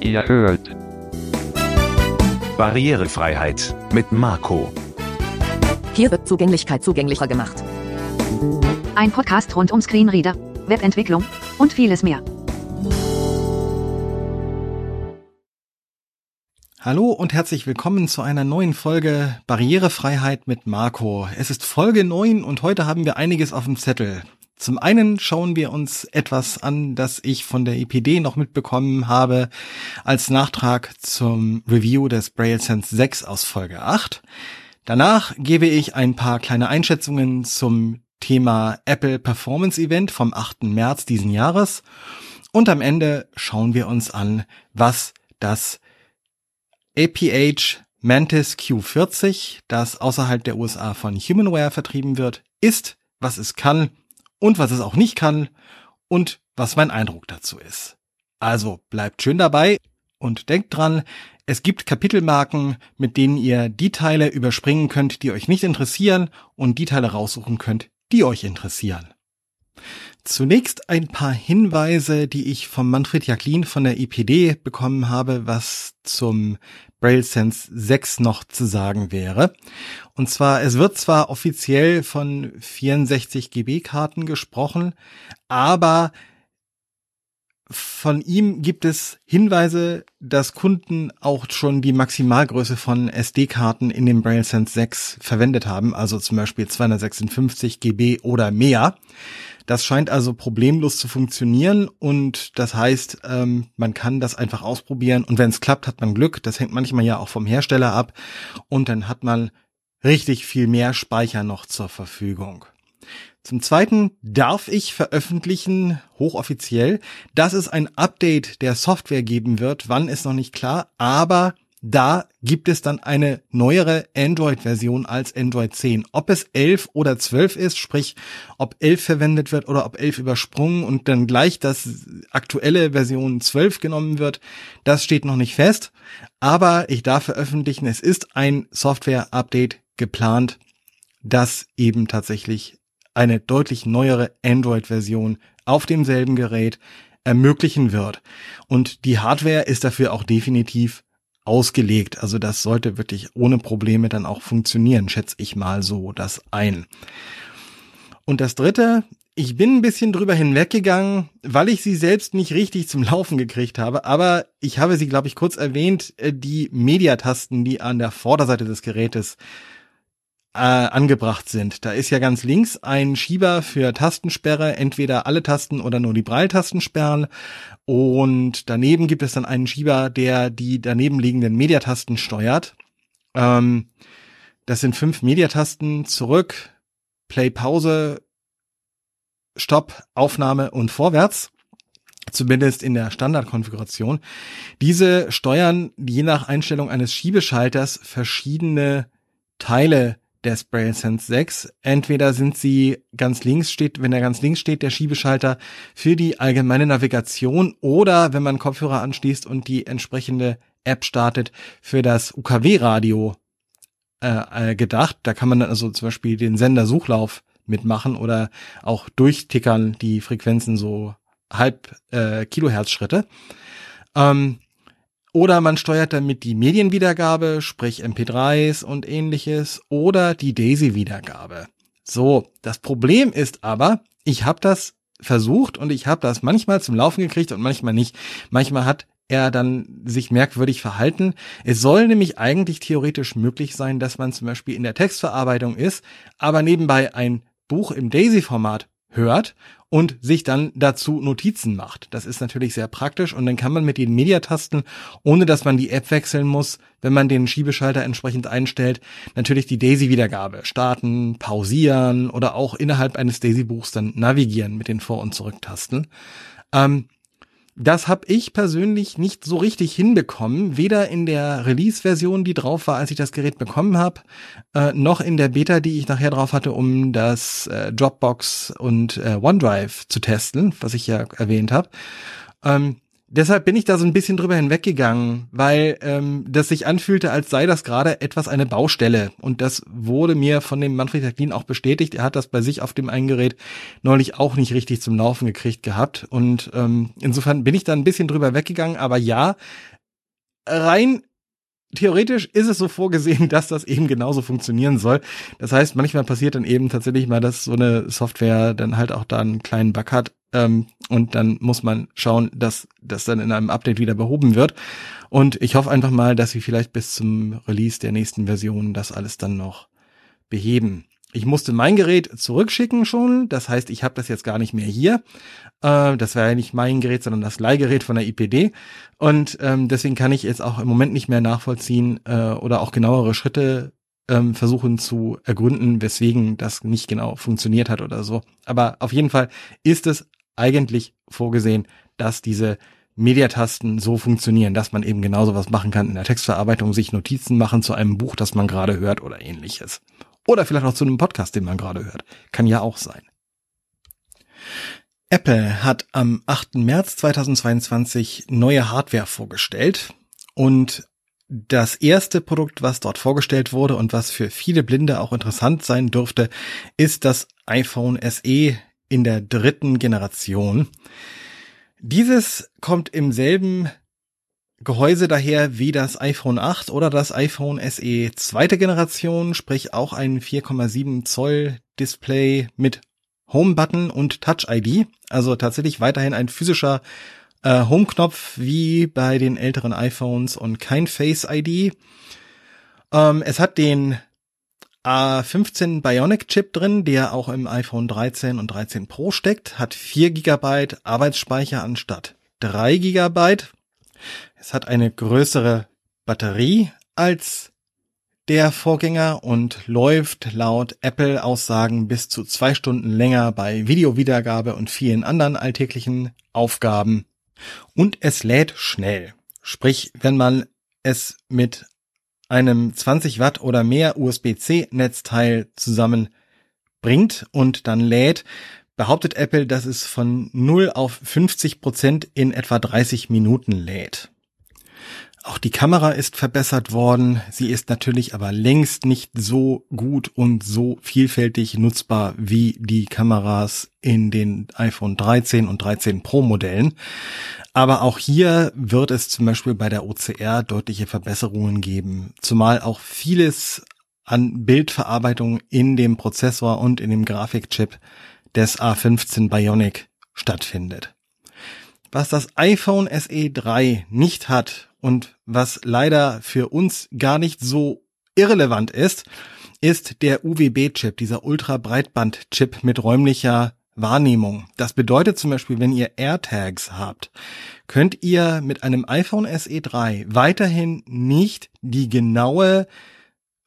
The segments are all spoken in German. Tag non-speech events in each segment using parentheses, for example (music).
Ihr hört Barrierefreiheit mit Marco. Hier wird Zugänglichkeit zugänglicher gemacht. Ein Podcast rund um Screenreader, Webentwicklung und vieles mehr. Hallo und herzlich willkommen zu einer neuen Folge Barrierefreiheit mit Marco. Es ist Folge 9 und heute haben wir einiges auf dem Zettel. Zum einen schauen wir uns etwas an, das ich von der EPD noch mitbekommen habe als Nachtrag zum Review des Braille Sense 6 aus Folge 8. Danach gebe ich ein paar kleine Einschätzungen zum Thema Apple Performance Event vom 8. März diesen Jahres. Und am Ende schauen wir uns an, was das APH Mantis Q40, das außerhalb der USA von Humanware vertrieben wird, ist, was es kann und was es auch nicht kann und was mein Eindruck dazu ist. Also bleibt schön dabei und denkt dran, es gibt Kapitelmarken, mit denen ihr die Teile überspringen könnt, die euch nicht interessieren und die Teile raussuchen könnt, die euch interessieren. Zunächst ein paar Hinweise, die ich vom Manfred Jacklin von der IPD bekommen habe, was zum Braille Sense 6 noch zu sagen wäre. Und zwar, es wird zwar offiziell von 64 GB Karten gesprochen, aber von ihm gibt es Hinweise, dass Kunden auch schon die Maximalgröße von SD-Karten in dem Braille Sense 6 verwendet haben, also zum Beispiel 256 GB oder mehr. Das scheint also problemlos zu funktionieren und das heißt, ähm, man kann das einfach ausprobieren und wenn es klappt, hat man Glück. Das hängt manchmal ja auch vom Hersteller ab und dann hat man richtig viel mehr Speicher noch zur Verfügung. Zum Zweiten darf ich veröffentlichen, hochoffiziell, dass es ein Update der Software geben wird. Wann ist noch nicht klar, aber da gibt es dann eine neuere Android-Version als Android 10. Ob es 11 oder 12 ist, sprich, ob 11 verwendet wird oder ob 11 übersprungen und dann gleich das aktuelle Version 12 genommen wird, das steht noch nicht fest. Aber ich darf veröffentlichen, es ist ein Software-Update geplant, das eben tatsächlich eine deutlich neuere Android-Version auf demselben Gerät ermöglichen wird. Und die Hardware ist dafür auch definitiv ausgelegt. Also das sollte wirklich ohne Probleme dann auch funktionieren, schätze ich mal so das ein. Und das dritte, ich bin ein bisschen drüber hinweggegangen, weil ich sie selbst nicht richtig zum Laufen gekriegt habe, aber ich habe sie, glaube ich, kurz erwähnt, äh, die Mediatasten, die an der Vorderseite des Gerätes äh, angebracht sind. Da ist ja ganz links ein Schieber für Tastensperre, entweder alle Tasten oder nur die Braille-Tasten sperren. Und daneben gibt es dann einen Schieber, der die daneben liegenden Mediatasten steuert. Ähm, das sind fünf Mediatasten zurück, Play, Pause, Stopp, Aufnahme und vorwärts zumindest in der Standardkonfiguration. Diese steuern je nach Einstellung eines Schiebeschalters verschiedene Teile des Braille Sense 6. Entweder sind sie ganz links steht, wenn er ganz links steht, der Schiebeschalter für die allgemeine Navigation oder wenn man Kopfhörer anschließt und die entsprechende App startet für das UKW-Radio äh, äh, gedacht. Da kann man dann also zum Beispiel den Sendersuchlauf mitmachen oder auch durchtickern die Frequenzen so halb äh, Kilohertz Schritte. Ähm, oder man steuert damit die Medienwiedergabe, sprich MP3s und ähnliches, oder die DAISY-Wiedergabe. So, das Problem ist aber, ich habe das versucht und ich habe das manchmal zum Laufen gekriegt und manchmal nicht. Manchmal hat er dann sich merkwürdig verhalten. Es soll nämlich eigentlich theoretisch möglich sein, dass man zum Beispiel in der Textverarbeitung ist, aber nebenbei ein Buch im DAISY-Format hört und sich dann dazu Notizen macht. Das ist natürlich sehr praktisch und dann kann man mit den Mediatasten, ohne dass man die App wechseln muss, wenn man den Schiebeschalter entsprechend einstellt, natürlich die Daisy-Wiedergabe starten, pausieren oder auch innerhalb eines Daisy-Buchs dann navigieren mit den Vor- und Zurücktasten. Ähm, das habe ich persönlich nicht so richtig hinbekommen, weder in der Release-Version, die drauf war, als ich das Gerät bekommen habe, äh, noch in der Beta, die ich nachher drauf hatte, um das äh, Dropbox und äh, OneDrive zu testen, was ich ja erwähnt habe. Ähm, deshalb bin ich da so ein bisschen drüber hinweggegangen, weil ähm, das sich anfühlte, als sei das gerade etwas eine Baustelle. Und das wurde mir von dem Manfred Jacqueline auch bestätigt. Er hat das bei sich auf dem Eingerät neulich auch nicht richtig zum Laufen gekriegt gehabt. Und ähm, insofern bin ich da ein bisschen drüber weggegangen. Aber ja, rein theoretisch ist es so vorgesehen, (laughs) dass das eben genauso funktionieren soll. Das heißt, manchmal passiert dann eben tatsächlich mal, dass so eine Software dann halt auch da einen kleinen Bug hat. Ähm, und dann muss man schauen, dass das dann in einem Update wieder behoben wird. Und ich hoffe einfach mal, dass sie vielleicht bis zum Release der nächsten Version das alles dann noch beheben. Ich musste mein Gerät zurückschicken schon. Das heißt, ich habe das jetzt gar nicht mehr hier. Äh, das war ja nicht mein Gerät, sondern das Leihgerät von der IPD. Und ähm, deswegen kann ich jetzt auch im Moment nicht mehr nachvollziehen äh, oder auch genauere Schritte ähm, versuchen zu ergründen, weswegen das nicht genau funktioniert hat oder so. Aber auf jeden Fall ist es eigentlich vorgesehen, dass diese Mediatasten so funktionieren, dass man eben genauso was machen kann in der Textverarbeitung, sich Notizen machen zu einem Buch, das man gerade hört oder ähnliches. Oder vielleicht auch zu einem Podcast, den man gerade hört. Kann ja auch sein. Apple hat am 8. März 2022 neue Hardware vorgestellt und das erste Produkt, was dort vorgestellt wurde und was für viele Blinde auch interessant sein dürfte, ist das iPhone SE in der dritten Generation. Dieses kommt im selben Gehäuse daher wie das iPhone 8 oder das iPhone SE zweite Generation, sprich auch ein 4,7 Zoll Display mit Home-Button und Touch-ID. Also tatsächlich weiterhin ein physischer äh, Home-Knopf wie bei den älteren iPhones und kein Face-ID. Ähm, es hat den A15 Bionic Chip drin, der auch im iPhone 13 und 13 Pro steckt, hat 4 GB Arbeitsspeicher anstatt 3 GB es hat eine größere Batterie als der Vorgänger und läuft laut Apple-Aussagen bis zu zwei Stunden länger bei Videowiedergabe und vielen anderen alltäglichen Aufgaben. Und es lädt schnell. Sprich, wenn man es mit einem 20 Watt oder mehr USB-C-Netzteil zusammenbringt und dann lädt, behauptet Apple, dass es von 0 auf 50 Prozent in etwa 30 Minuten lädt. Auch die Kamera ist verbessert worden. Sie ist natürlich aber längst nicht so gut und so vielfältig nutzbar wie die Kameras in den iPhone 13 und 13 Pro Modellen. Aber auch hier wird es zum Beispiel bei der OCR deutliche Verbesserungen geben, zumal auch vieles an Bildverarbeitung in dem Prozessor und in dem Grafikchip des A15 Bionic stattfindet. Was das iPhone SE 3 nicht hat und was leider für uns gar nicht so irrelevant ist, ist der UWB-Chip, dieser Ultra-Breitband-Chip mit räumlicher Wahrnehmung. Das bedeutet zum Beispiel, wenn ihr AirTags habt, könnt ihr mit einem iPhone SE 3 weiterhin nicht die genaue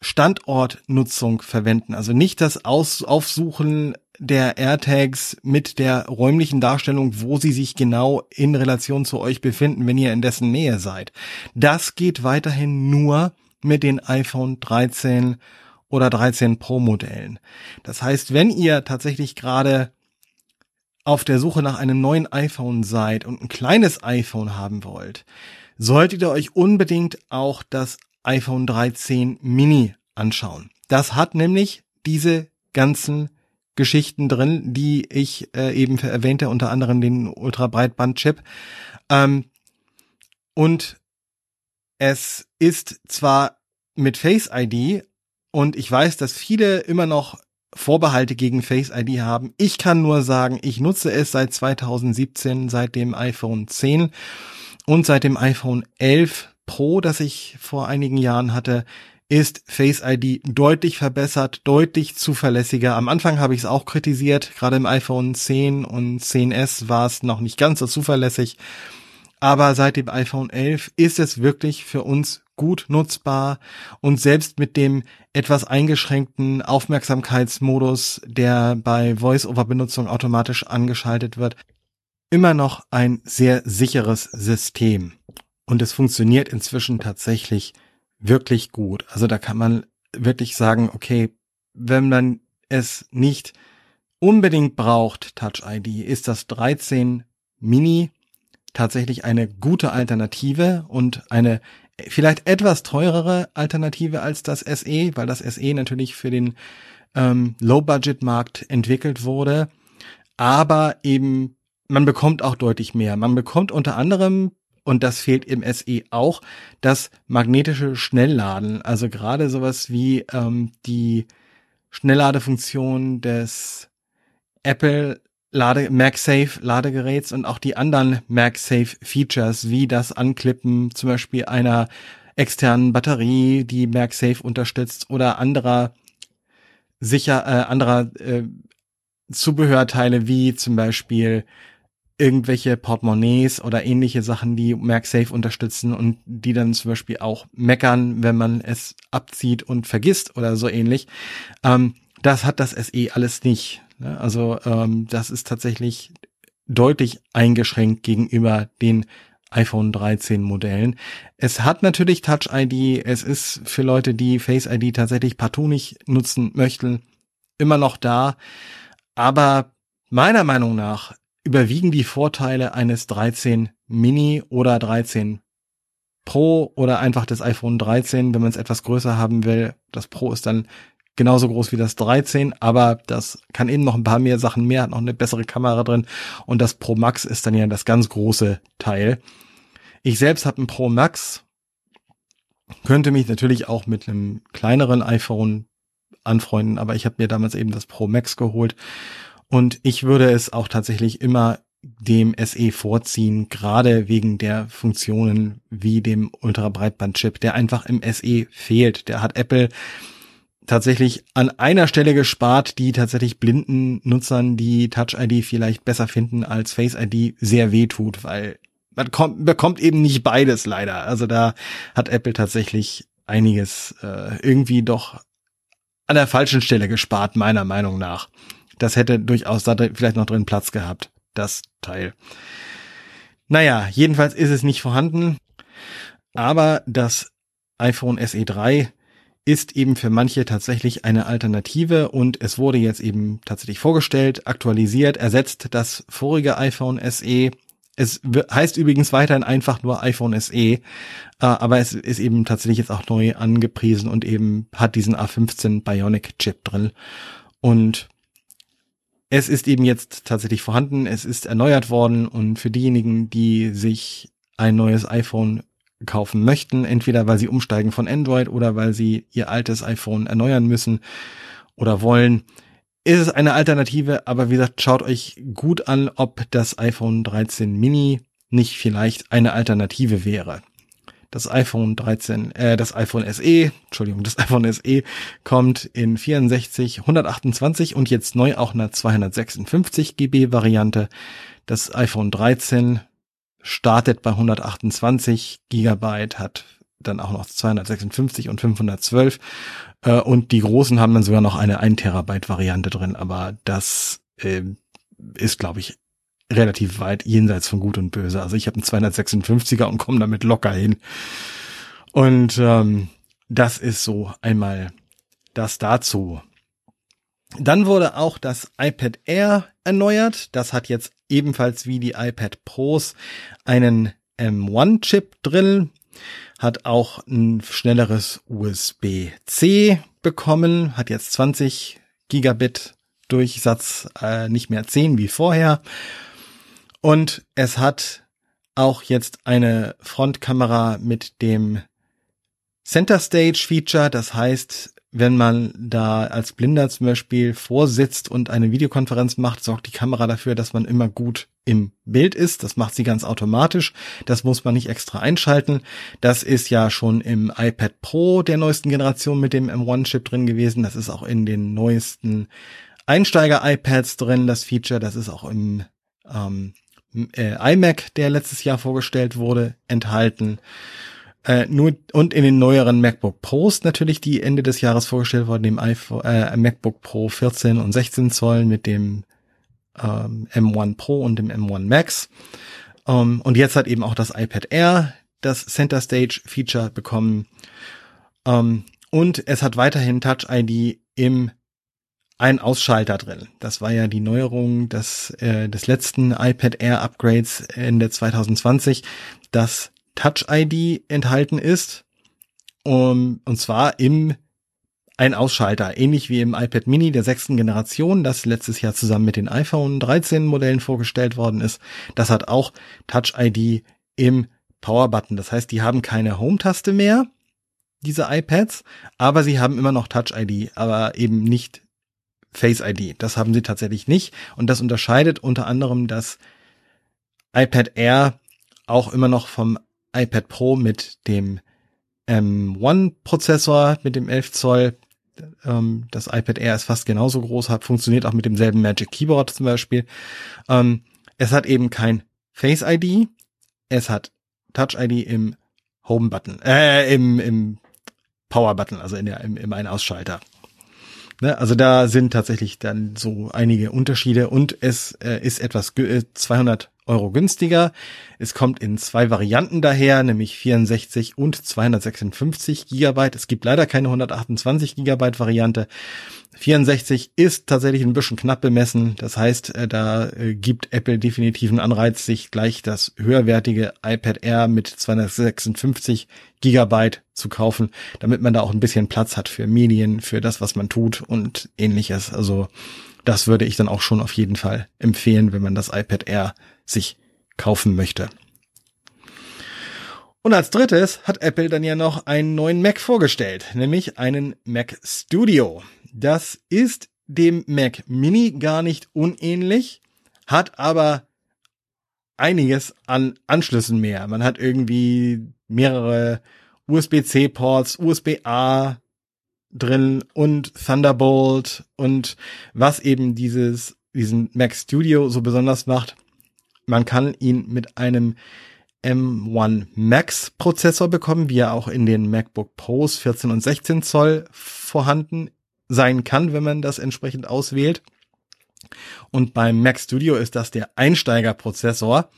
Standortnutzung verwenden. Also nicht das Aus Aufsuchen der AirTags mit der räumlichen Darstellung, wo sie sich genau in Relation zu euch befinden, wenn ihr in dessen Nähe seid. Das geht weiterhin nur mit den iPhone 13 oder 13 Pro Modellen. Das heißt, wenn ihr tatsächlich gerade auf der Suche nach einem neuen iPhone seid und ein kleines iPhone haben wollt, solltet ihr euch unbedingt auch das iPhone 13 Mini anschauen. Das hat nämlich diese ganzen Geschichten drin, die ich äh, eben erwähnte, unter anderem den Ultrabreitband-Chip. Ähm, und es ist zwar mit Face ID und ich weiß, dass viele immer noch Vorbehalte gegen Face ID haben. Ich kann nur sagen, ich nutze es seit 2017, seit dem iPhone 10 und seit dem iPhone 11 Pro, das ich vor einigen Jahren hatte ist Face ID deutlich verbessert, deutlich zuverlässiger. Am Anfang habe ich es auch kritisiert, gerade im iPhone 10 und 10s war es noch nicht ganz so zuverlässig. Aber seit dem iPhone 11 ist es wirklich für uns gut nutzbar und selbst mit dem etwas eingeschränkten Aufmerksamkeitsmodus, der bei Voice-over-Benutzung automatisch angeschaltet wird, immer noch ein sehr sicheres System. Und es funktioniert inzwischen tatsächlich wirklich gut. Also da kann man wirklich sagen, okay, wenn man es nicht unbedingt braucht, Touch ID, ist das 13 Mini tatsächlich eine gute Alternative und eine vielleicht etwas teurere Alternative als das SE, weil das SE natürlich für den ähm, Low-Budget-Markt entwickelt wurde. Aber eben, man bekommt auch deutlich mehr. Man bekommt unter anderem, und das fehlt im SE auch, das magnetische Schnellladen. Also gerade sowas wie ähm, die Schnellladefunktion des Apple Lade, MagSafe Ladegeräts und auch die anderen MagSafe Features, wie das Anklippen zum Beispiel einer externen Batterie, die MagSafe unterstützt oder anderer sicher, äh, anderer äh, Zubehörteile wie zum Beispiel irgendwelche Portemonnaies oder ähnliche Sachen, die MagSafe unterstützen und die dann zum Beispiel auch meckern, wenn man es abzieht und vergisst oder so ähnlich. Ähm, das hat das SE alles nicht. Ne? Also ähm, das ist tatsächlich deutlich eingeschränkt gegenüber den iPhone 13 Modellen. Es hat natürlich Touch ID. Es ist für Leute, die Face ID tatsächlich partout nicht nutzen möchten, immer noch da. Aber meiner Meinung nach überwiegen die Vorteile eines 13 Mini oder 13 Pro oder einfach des iPhone 13, wenn man es etwas größer haben will. Das Pro ist dann genauso groß wie das 13, aber das kann eben noch ein paar mehr Sachen mehr, hat noch eine bessere Kamera drin und das Pro Max ist dann ja das ganz große Teil. Ich selbst habe ein Pro Max, könnte mich natürlich auch mit einem kleineren iPhone anfreunden, aber ich habe mir damals eben das Pro Max geholt und ich würde es auch tatsächlich immer dem SE vorziehen, gerade wegen der Funktionen wie dem Ultra-Breitband-Chip, der einfach im SE fehlt. Der hat Apple tatsächlich an einer Stelle gespart, die tatsächlich blinden Nutzern, die Touch ID vielleicht besser finden als Face ID, sehr weh tut, weil man kommt, bekommt eben nicht beides leider. Also da hat Apple tatsächlich einiges äh, irgendwie doch an der falschen Stelle gespart, meiner Meinung nach. Das hätte durchaus da vielleicht noch drin Platz gehabt, das Teil. Naja, jedenfalls ist es nicht vorhanden, aber das iPhone SE 3 ist eben für manche tatsächlich eine Alternative und es wurde jetzt eben tatsächlich vorgestellt, aktualisiert, ersetzt das vorige iPhone SE. Es heißt übrigens weiterhin einfach nur iPhone SE, äh, aber es ist eben tatsächlich jetzt auch neu angepriesen und eben hat diesen A15 Bionic Chip drin. Und es ist eben jetzt tatsächlich vorhanden, es ist erneuert worden und für diejenigen, die sich ein neues iPhone kaufen möchten, entweder weil sie umsteigen von Android oder weil sie ihr altes iPhone erneuern müssen oder wollen, ist es eine Alternative, aber wie gesagt, schaut euch gut an, ob das iPhone 13 Mini nicht vielleicht eine Alternative wäre. Das iPhone 13, äh, das iPhone SE, Entschuldigung, das (laughs) iPhone SE kommt in 64, 128 und jetzt neu auch eine 256 GB Variante. Das iPhone 13 startet bei 128 Gigabyte, hat dann auch noch 256 und 512 äh, und die großen haben dann sogar noch eine 1 Terabyte Variante drin, aber das äh, ist glaube ich relativ weit jenseits von Gut und Böse. Also ich habe einen 256er und komme damit locker hin. Und ähm, das ist so einmal das dazu. Dann wurde auch das iPad Air erneuert. Das hat jetzt ebenfalls wie die iPad Pros einen M1-Chip drin, hat auch ein schnelleres USB-C bekommen, hat jetzt 20 Gigabit Durchsatz, äh, nicht mehr 10 wie vorher. Und es hat auch jetzt eine Frontkamera mit dem Center Stage Feature. Das heißt, wenn man da als Blinder zum Beispiel vorsitzt und eine Videokonferenz macht, sorgt die Kamera dafür, dass man immer gut im Bild ist. Das macht sie ganz automatisch. Das muss man nicht extra einschalten. Das ist ja schon im iPad Pro der neuesten Generation mit dem M1-Chip drin gewesen. Das ist auch in den neuesten Einsteiger-iPads drin, das Feature. Das ist auch im ähm, äh, iMac, der letztes Jahr vorgestellt wurde, enthalten. Äh, nur und in den neueren MacBook Pros natürlich, die Ende des Jahres vorgestellt wurden, dem iPhone, äh, MacBook Pro 14 und 16 Zoll mit dem ähm, M1 Pro und dem M1 Max. Ähm, und jetzt hat eben auch das iPad Air das Center Stage Feature bekommen. Ähm, und es hat weiterhin Touch ID im ein Ausschalter drin. Das war ja die Neuerung des, äh, des letzten iPad Air Upgrades Ende 2020, dass Touch ID enthalten ist. Um, und zwar im ein Ausschalter, ähnlich wie im iPad Mini der sechsten Generation, das letztes Jahr zusammen mit den iPhone 13 Modellen vorgestellt worden ist. Das hat auch Touch ID im Power Button. Das heißt, die haben keine Home-Taste mehr, diese iPads, aber sie haben immer noch Touch ID, aber eben nicht Face ID. Das haben sie tatsächlich nicht. Und das unterscheidet unter anderem das iPad Air auch immer noch vom iPad Pro mit dem M1-Prozessor, mit dem 11 Zoll. Ähm, das iPad Air ist fast genauso groß, hat, funktioniert auch mit demselben Magic Keyboard zum Beispiel. Ähm, es hat eben kein Face ID. Es hat Touch ID im Home Button, äh, im, im Power Button, also in der, im, im Ein-Ausschalter. Ne, also da sind tatsächlich dann so einige Unterschiede und es äh, ist etwas 200 äh, Euro günstiger. Es kommt in zwei Varianten daher, nämlich 64 und 256 Gigabyte. Es gibt leider keine 128 Gigabyte Variante. 64 ist tatsächlich ein bisschen knapp bemessen. Das heißt, äh, da äh, gibt Apple definitiv einen Anreiz, sich gleich das höherwertige iPad Air mit 256 Gigabyte zu kaufen, damit man da auch ein bisschen Platz hat für Medien, für das, was man tut und ähnliches. Also das würde ich dann auch schon auf jeden Fall empfehlen, wenn man das iPad Air sich kaufen möchte. Und als drittes hat Apple dann ja noch einen neuen Mac vorgestellt, nämlich einen Mac Studio. Das ist dem Mac Mini gar nicht unähnlich, hat aber einiges an Anschlüssen mehr. Man hat irgendwie mehrere USB-C-Ports, USB-A drin und Thunderbolt und was eben dieses, diesen Mac Studio so besonders macht, man kann ihn mit einem M1 Max Prozessor bekommen, wie er auch in den MacBook Pros 14 und 16 Zoll vorhanden sein kann, wenn man das entsprechend auswählt. Und beim Mac Studio ist das der Einsteigerprozessor.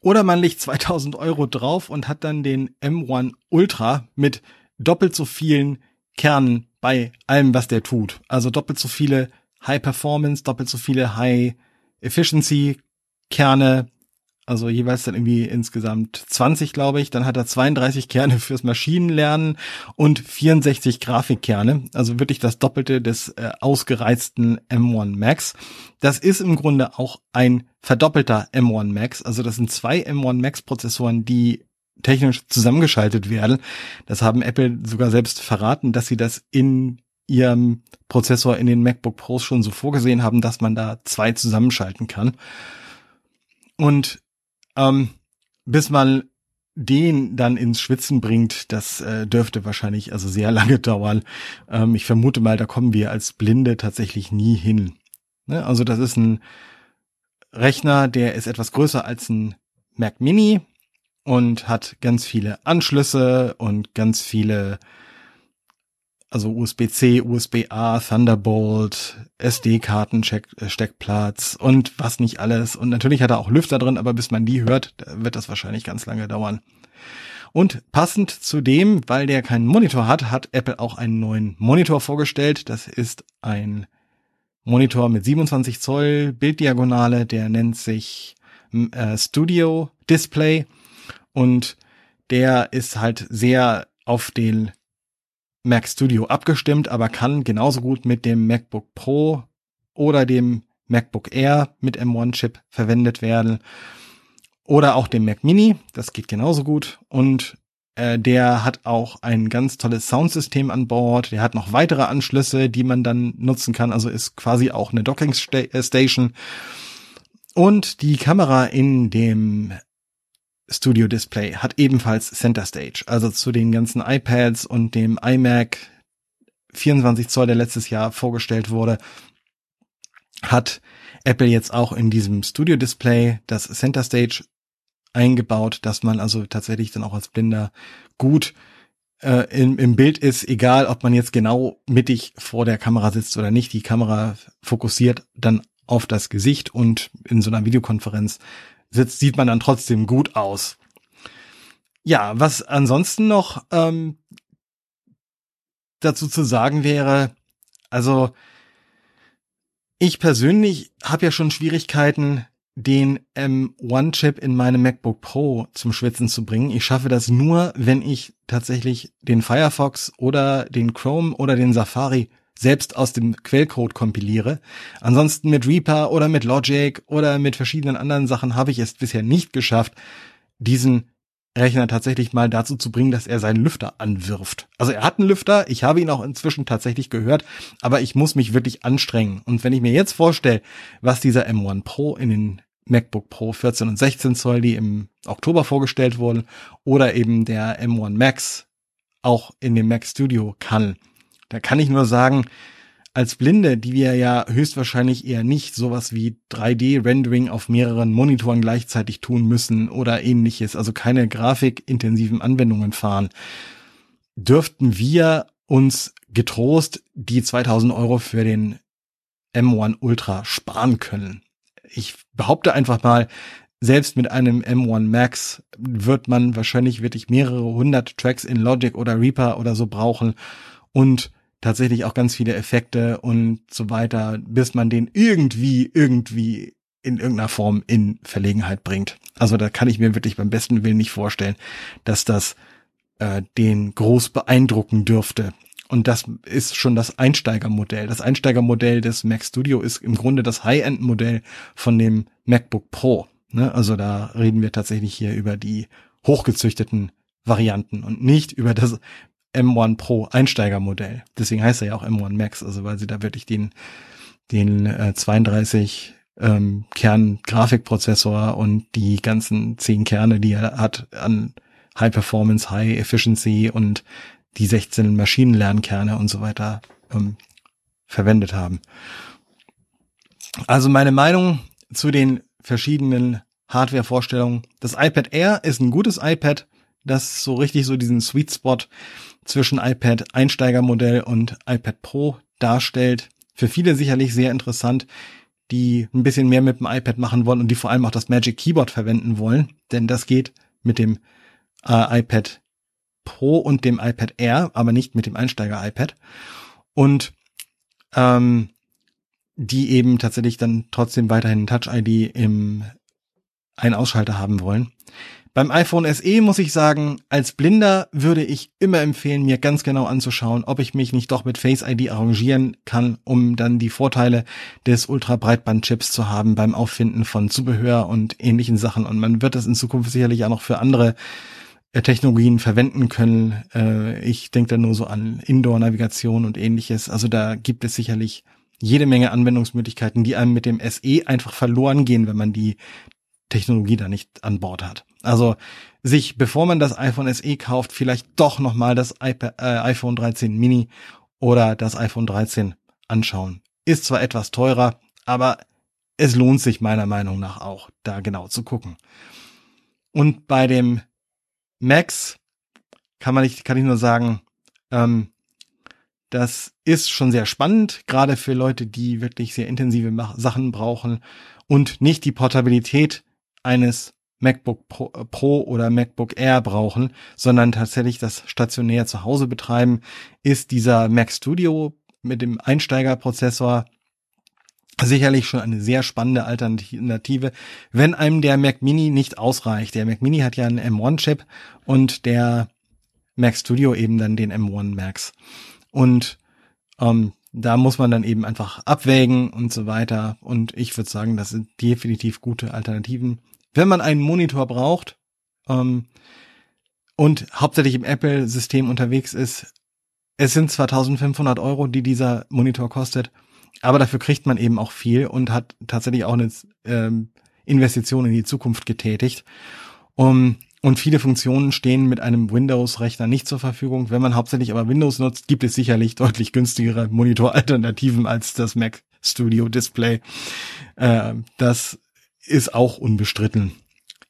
Oder man legt 2000 Euro drauf und hat dann den M1 Ultra mit doppelt so vielen Kernen bei allem, was der tut. Also doppelt so viele High Performance, doppelt so viele High Efficiency Kerne, also jeweils dann irgendwie insgesamt 20, glaube ich. Dann hat er 32 Kerne fürs Maschinenlernen und 64 Grafikkerne, also wirklich das Doppelte des äh, ausgereizten M1 Max. Das ist im Grunde auch ein verdoppelter M1 Max, also das sind zwei M1 Max Prozessoren, die technisch zusammengeschaltet werden. Das haben Apple sogar selbst verraten, dass sie das in ihrem Prozessor in den MacBook Pros schon so vorgesehen haben, dass man da zwei zusammenschalten kann. Und ähm, bis man den dann ins Schwitzen bringt, das äh, dürfte wahrscheinlich also sehr (laughs) lange dauern. Ähm, ich vermute mal, da kommen wir als Blinde tatsächlich nie hin. Ne? Also das ist ein Rechner, der ist etwas größer als ein Mac Mini und hat ganz viele Anschlüsse und ganz viele also USB-C, USB-A, Thunderbolt, SD-Karten-Steckplatz äh, und was nicht alles. Und natürlich hat er auch Lüfter drin, aber bis man die hört, wird das wahrscheinlich ganz lange dauern. Und passend zu dem, weil der keinen Monitor hat, hat Apple auch einen neuen Monitor vorgestellt. Das ist ein Monitor mit 27 Zoll Bilddiagonale, der nennt sich äh, Studio Display und der ist halt sehr auf den Mac Studio abgestimmt, aber kann genauso gut mit dem MacBook Pro oder dem MacBook Air mit M1-Chip verwendet werden. Oder auch dem Mac Mini, das geht genauso gut. Und äh, der hat auch ein ganz tolles Soundsystem an Bord. Der hat noch weitere Anschlüsse, die man dann nutzen kann. Also ist quasi auch eine Docking äh, Station. Und die Kamera in dem Studio Display hat ebenfalls Center Stage. Also zu den ganzen iPads und dem iMac 24 Zoll, der letztes Jahr vorgestellt wurde, hat Apple jetzt auch in diesem Studio Display das Center Stage eingebaut, dass man also tatsächlich dann auch als Blinder gut äh, im, im Bild ist, egal ob man jetzt genau mittig vor der Kamera sitzt oder nicht. Die Kamera fokussiert dann auf das Gesicht und in so einer Videokonferenz sitzt, sieht man dann trotzdem gut aus. Ja, was ansonsten noch ähm, dazu zu sagen wäre, also Ich persönlich habe ja schon Schwierigkeiten, den M1-Chip in meinem MacBook Pro zum Schwitzen zu bringen. Ich schaffe das nur, wenn ich tatsächlich den Firefox oder den Chrome oder den Safari selbst aus dem Quellcode kompiliere. Ansonsten mit Reaper oder mit Logic oder mit verschiedenen anderen Sachen habe ich es bisher nicht geschafft, diesen Rechner tatsächlich mal dazu zu bringen, dass er seinen Lüfter anwirft. Also er hat einen Lüfter, ich habe ihn auch inzwischen tatsächlich gehört, aber ich muss mich wirklich anstrengen. Und wenn ich mir jetzt vorstelle, was dieser M1 Pro in den MacBook Pro 14 und 16 Zoll, die im Oktober vorgestellt wurden, oder eben der M1 Max auch in dem Mac Studio kann, da kann ich nur sagen, als Blinde, die wir ja höchstwahrscheinlich eher nicht sowas wie 3D-Rendering auf mehreren Monitoren gleichzeitig tun müssen oder ähnliches, also keine grafikintensiven Anwendungen fahren, dürften wir uns getrost die 2000 Euro für den M1 Ultra sparen können. Ich behaupte einfach mal, selbst mit einem M1 Max wird man wahrscheinlich wirklich mehrere hundert Tracks in Logic oder Reaper oder so brauchen und tatsächlich auch ganz viele Effekte und so weiter, bis man den irgendwie, irgendwie in irgendeiner Form in Verlegenheit bringt. Also da kann ich mir wirklich beim besten Willen nicht vorstellen, dass das äh, den groß beeindrucken dürfte. Und das ist schon das Einsteigermodell. Das Einsteigermodell des Mac Studio ist im Grunde das High-End-Modell von dem MacBook Pro. Ne? Also da reden wir tatsächlich hier über die hochgezüchteten Varianten und nicht über das M1 Pro Einsteigermodell. Deswegen heißt er ja auch M1 Max, also weil sie da wirklich den, den äh, 32 ähm, Kern Grafikprozessor und die ganzen zehn Kerne, die er hat an High Performance, High Efficiency und die 16 Maschinenlernkerne und so weiter ähm, verwendet haben. Also meine Meinung zu den verschiedenen Hardware-Vorstellungen. Das iPad Air ist ein gutes iPad, das so richtig so diesen Sweet Spot zwischen iPad Einsteigermodell und iPad Pro darstellt. Für viele sicherlich sehr interessant, die ein bisschen mehr mit dem iPad machen wollen und die vor allem auch das Magic Keyboard verwenden wollen, denn das geht mit dem äh, iPad Pro und dem iPad Air, aber nicht mit dem Einsteiger-iPad. Und ähm, die eben tatsächlich dann trotzdem weiterhin Touch-ID im Ein-Ausschalter haben wollen. Beim iPhone SE muss ich sagen, als Blinder würde ich immer empfehlen, mir ganz genau anzuschauen, ob ich mich nicht doch mit Face ID arrangieren kann, um dann die Vorteile des Ultra-Breitband-Chips zu haben beim Auffinden von Zubehör und ähnlichen Sachen. Und man wird das in Zukunft sicherlich auch noch für andere äh, Technologien verwenden können. Äh, ich denke da nur so an Indoor-Navigation und ähnliches. Also da gibt es sicherlich jede Menge Anwendungsmöglichkeiten, die einem mit dem SE einfach verloren gehen, wenn man die Technologie da nicht an Bord hat. Also sich, bevor man das iPhone SE kauft, vielleicht doch nochmal das iPad, äh, iPhone 13 Mini oder das iPhone 13 anschauen. Ist zwar etwas teurer, aber es lohnt sich meiner Meinung nach auch, da genau zu gucken. Und bei dem Max kann man nicht, kann ich nur sagen, ähm, das ist schon sehr spannend, gerade für Leute, die wirklich sehr intensive Sachen brauchen und nicht die Portabilität eines MacBook Pro, äh, Pro, oder MacBook Air brauchen, sondern tatsächlich das stationär zu Hause betreiben, ist dieser Mac Studio mit dem Einsteigerprozessor sicherlich schon eine sehr spannende Alternative, wenn einem der Mac Mini nicht ausreicht. Der Mac Mini hat ja einen M1-Chip und der Mac Studio eben dann den M1 Max. Und ähm, da muss man dann eben einfach abwägen und so weiter. Und ich würde sagen, das sind definitiv gute Alternativen wenn man einen Monitor braucht ähm, und hauptsächlich im Apple-System unterwegs ist, es sind zwar 1500 Euro, die dieser Monitor kostet, aber dafür kriegt man eben auch viel und hat tatsächlich auch eine ähm, Investition in die Zukunft getätigt. Um, und viele Funktionen stehen mit einem Windows-Rechner nicht zur Verfügung. Wenn man hauptsächlich aber Windows nutzt, gibt es sicherlich deutlich günstigere Monitoralternativen als das Mac Studio Display. Äh, das ist auch unbestritten.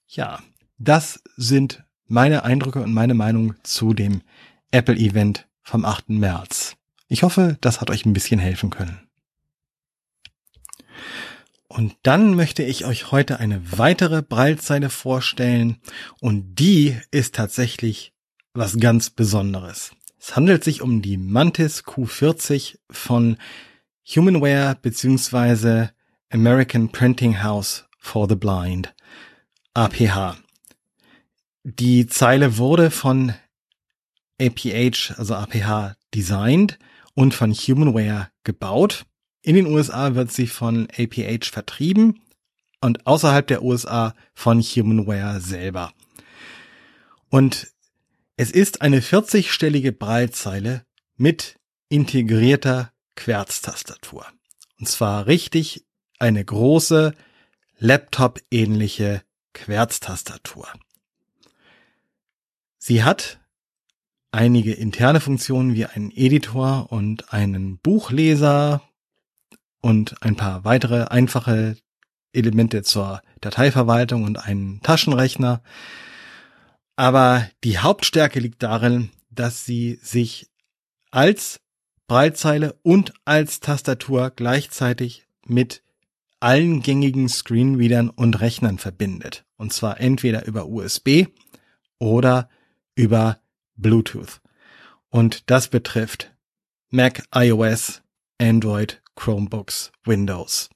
Ja, das sind meine Eindrücke und meine Meinung zu dem Apple-Event vom 8. März. Ich hoffe, das hat euch ein bisschen helfen können. Und dann möchte ich euch heute eine weitere Breitseite vorstellen und die ist tatsächlich was ganz Besonderes. Es handelt sich um die Mantis Q40 von Humanware beziehungsweise American Printing House for the Blind, APH. Die Zeile wurde von APH, also APH, designt und von Humanware gebaut. In den USA wird sie von APH vertrieben und außerhalb der USA von Humanware selber. Und es ist eine 40-stellige Braillezeile mit integrierter Querztastatur. Und zwar richtig eine große Laptop-ähnliche Querztastatur. Sie hat einige interne Funktionen wie einen Editor und einen Buchleser und ein paar weitere einfache Elemente zur Dateiverwaltung und einen Taschenrechner. Aber die Hauptstärke liegt darin, dass sie sich als Breitzeile und als Tastatur gleichzeitig mit allen gängigen Screenreadern und Rechnern verbindet. Und zwar entweder über USB oder über Bluetooth. Und das betrifft Mac, iOS, Android, Chromebooks, Windows.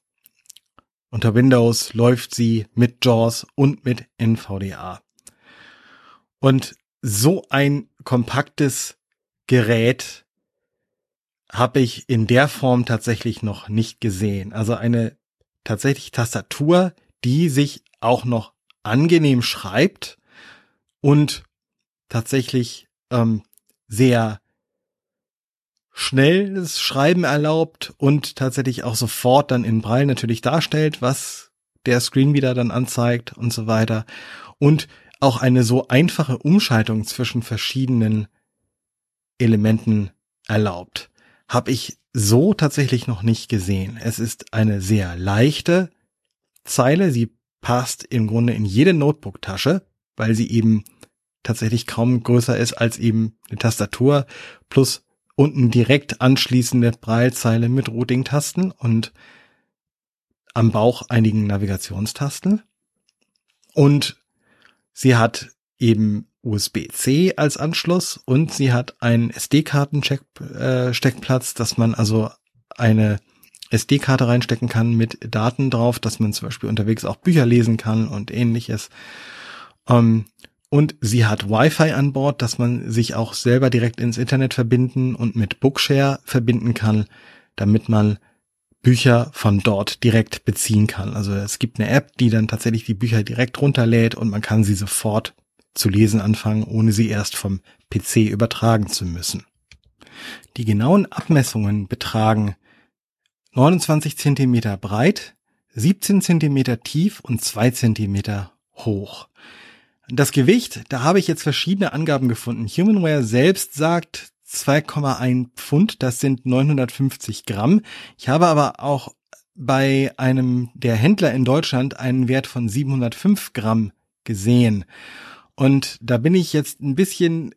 Unter Windows läuft sie mit JAWS und mit NVDA. Und so ein kompaktes Gerät habe ich in der Form tatsächlich noch nicht gesehen. Also eine tatsächlich Tastatur, die sich auch noch angenehm schreibt und tatsächlich ähm, sehr schnelles Schreiben erlaubt und tatsächlich auch sofort dann in Braille natürlich darstellt, was der Screen wieder dann anzeigt und so weiter. Und auch eine so einfache Umschaltung zwischen verschiedenen Elementen erlaubt. Habe ich so tatsächlich noch nicht gesehen. Es ist eine sehr leichte Zeile. Sie passt im Grunde in jede Notebook-Tasche, weil sie eben tatsächlich kaum größer ist als eben eine Tastatur plus unten direkt anschließende Braillezeile mit Routing-Tasten und am Bauch einigen Navigationstasten. Und sie hat eben USB-C als Anschluss und sie hat einen SD-Karten-Steckplatz, dass man also eine SD-Karte reinstecken kann mit Daten drauf, dass man zum Beispiel unterwegs auch Bücher lesen kann und ähnliches. Ähm, und sie hat Wi-Fi an Bord, dass man sich auch selber direkt ins Internet verbinden und mit Bookshare verbinden kann, damit man Bücher von dort direkt beziehen kann. Also es gibt eine App, die dann tatsächlich die Bücher direkt runterlädt und man kann sie sofort zu lesen anfangen, ohne sie erst vom PC übertragen zu müssen. Die genauen Abmessungen betragen 29 Zentimeter breit, 17 Zentimeter tief und 2 Zentimeter hoch. Das Gewicht, da habe ich jetzt verschiedene Angaben gefunden. Humanware selbst sagt 2,1 Pfund, das sind 950 Gramm. Ich habe aber auch bei einem der Händler in Deutschland einen Wert von 705 Gramm gesehen. Und da bin ich jetzt ein bisschen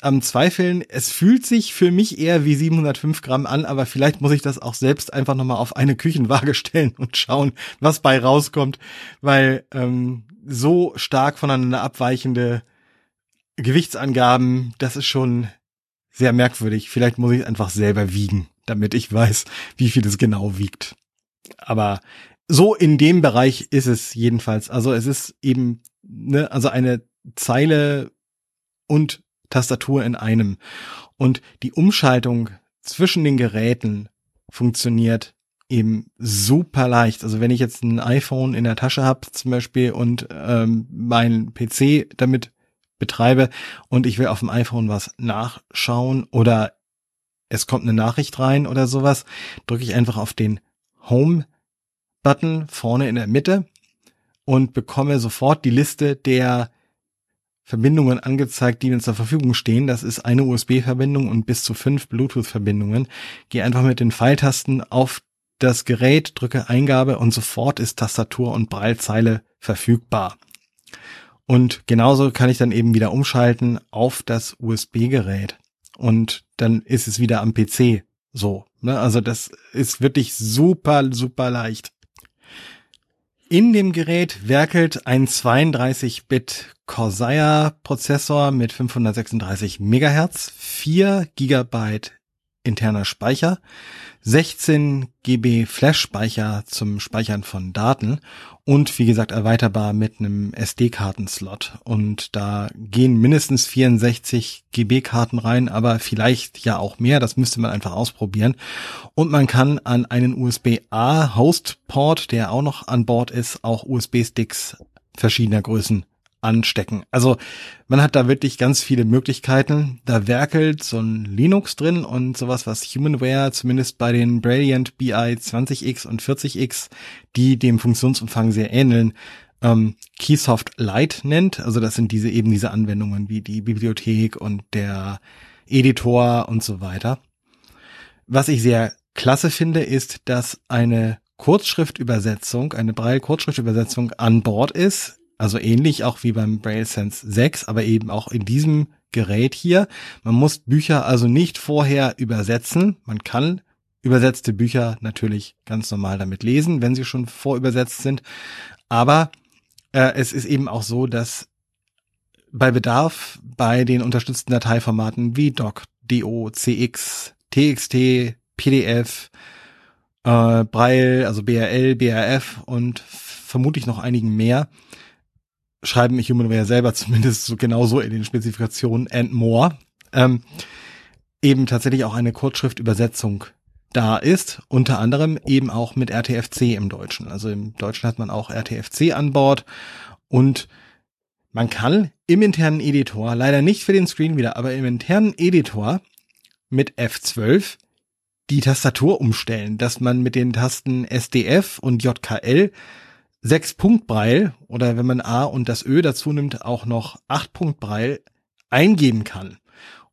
am Zweifeln. Es fühlt sich für mich eher wie 705 Gramm an, aber vielleicht muss ich das auch selbst einfach nochmal auf eine Küchenwaage (laughs) stellen und schauen, was bei rauskommt, weil ähm, so stark voneinander abweichende Gewichtsangaben, das ist schon sehr merkwürdig. Vielleicht muss ich einfach selber wiegen, damit ich weiß, wie viel es genau wiegt. Aber so in dem Bereich ist es jedenfalls. Also es ist eben, ne, also eine Zeile und Tastatur in einem. Und die Umschaltung zwischen den Geräten funktioniert eben super leicht. Also wenn ich jetzt ein iPhone in der Tasche habe zum Beispiel und ähm, mein PC damit betreibe und ich will auf dem iPhone was nachschauen oder es kommt eine Nachricht rein oder sowas, drücke ich einfach auf den Home-Button vorne in der Mitte und bekomme sofort die Liste der Verbindungen angezeigt, die mir zur Verfügung stehen. Das ist eine USB-Verbindung und bis zu fünf Bluetooth-Verbindungen. Gehe einfach mit den Pfeiltasten auf das Gerät, drücke Eingabe und sofort ist Tastatur und Braillezeile verfügbar. Und genauso kann ich dann eben wieder umschalten auf das USB-Gerät. Und dann ist es wieder am PC so. Ne? Also das ist wirklich super, super leicht. In dem Gerät werkelt ein 32-Bit Corsair Prozessor mit 536 Megahertz, 4 Gigabyte interner Speicher, 16 GB Flash-Speicher zum Speichern von Daten und wie gesagt erweiterbar mit einem SD-Kartenslot. Und da gehen mindestens 64 GB-Karten rein, aber vielleicht ja auch mehr. Das müsste man einfach ausprobieren. Und man kann an einen USB-A Host-Port, der auch noch an Bord ist, auch USB-Sticks verschiedener Größen anstecken. Also man hat da wirklich ganz viele Möglichkeiten. Da werkelt so ein Linux drin und sowas, was Humanware zumindest bei den Brilliant BI 20X und 40X, die dem Funktionsumfang sehr ähneln, ähm, Keysoft Lite nennt. Also das sind diese eben diese Anwendungen wie die Bibliothek und der Editor und so weiter. Was ich sehr klasse finde, ist, dass eine Kurzschriftübersetzung, eine Braille-Kurzschriftübersetzung an Bord ist also ähnlich auch wie beim Braille Sense 6, aber eben auch in diesem Gerät hier. Man muss Bücher also nicht vorher übersetzen. Man kann übersetzte Bücher natürlich ganz normal damit lesen, wenn sie schon vorübersetzt sind. Aber äh, es ist eben auch so, dass bei Bedarf bei den unterstützten Dateiformaten wie Doc, DO, CX, TXT, PDF, äh, Braille, also BRL, BRF und vermutlich noch einigen mehr, schreiben Humanware selber (laughs) zumindest so genauso in den Spezifikationen and more, ähm, eben tatsächlich auch eine Kurzschriftübersetzung da ist, unter anderem eben auch mit RTFC im Deutschen. Also im Deutschen hat man auch RTFC an Bord und man kann im internen Editor, leider nicht für den Screen wieder, aber im internen Editor mit F12 die Tastatur umstellen, dass man mit den Tasten SDF und JKL sechs Punkt Braille oder wenn man A und das Ö dazu nimmt, auch noch acht Punkt Braille eingeben kann.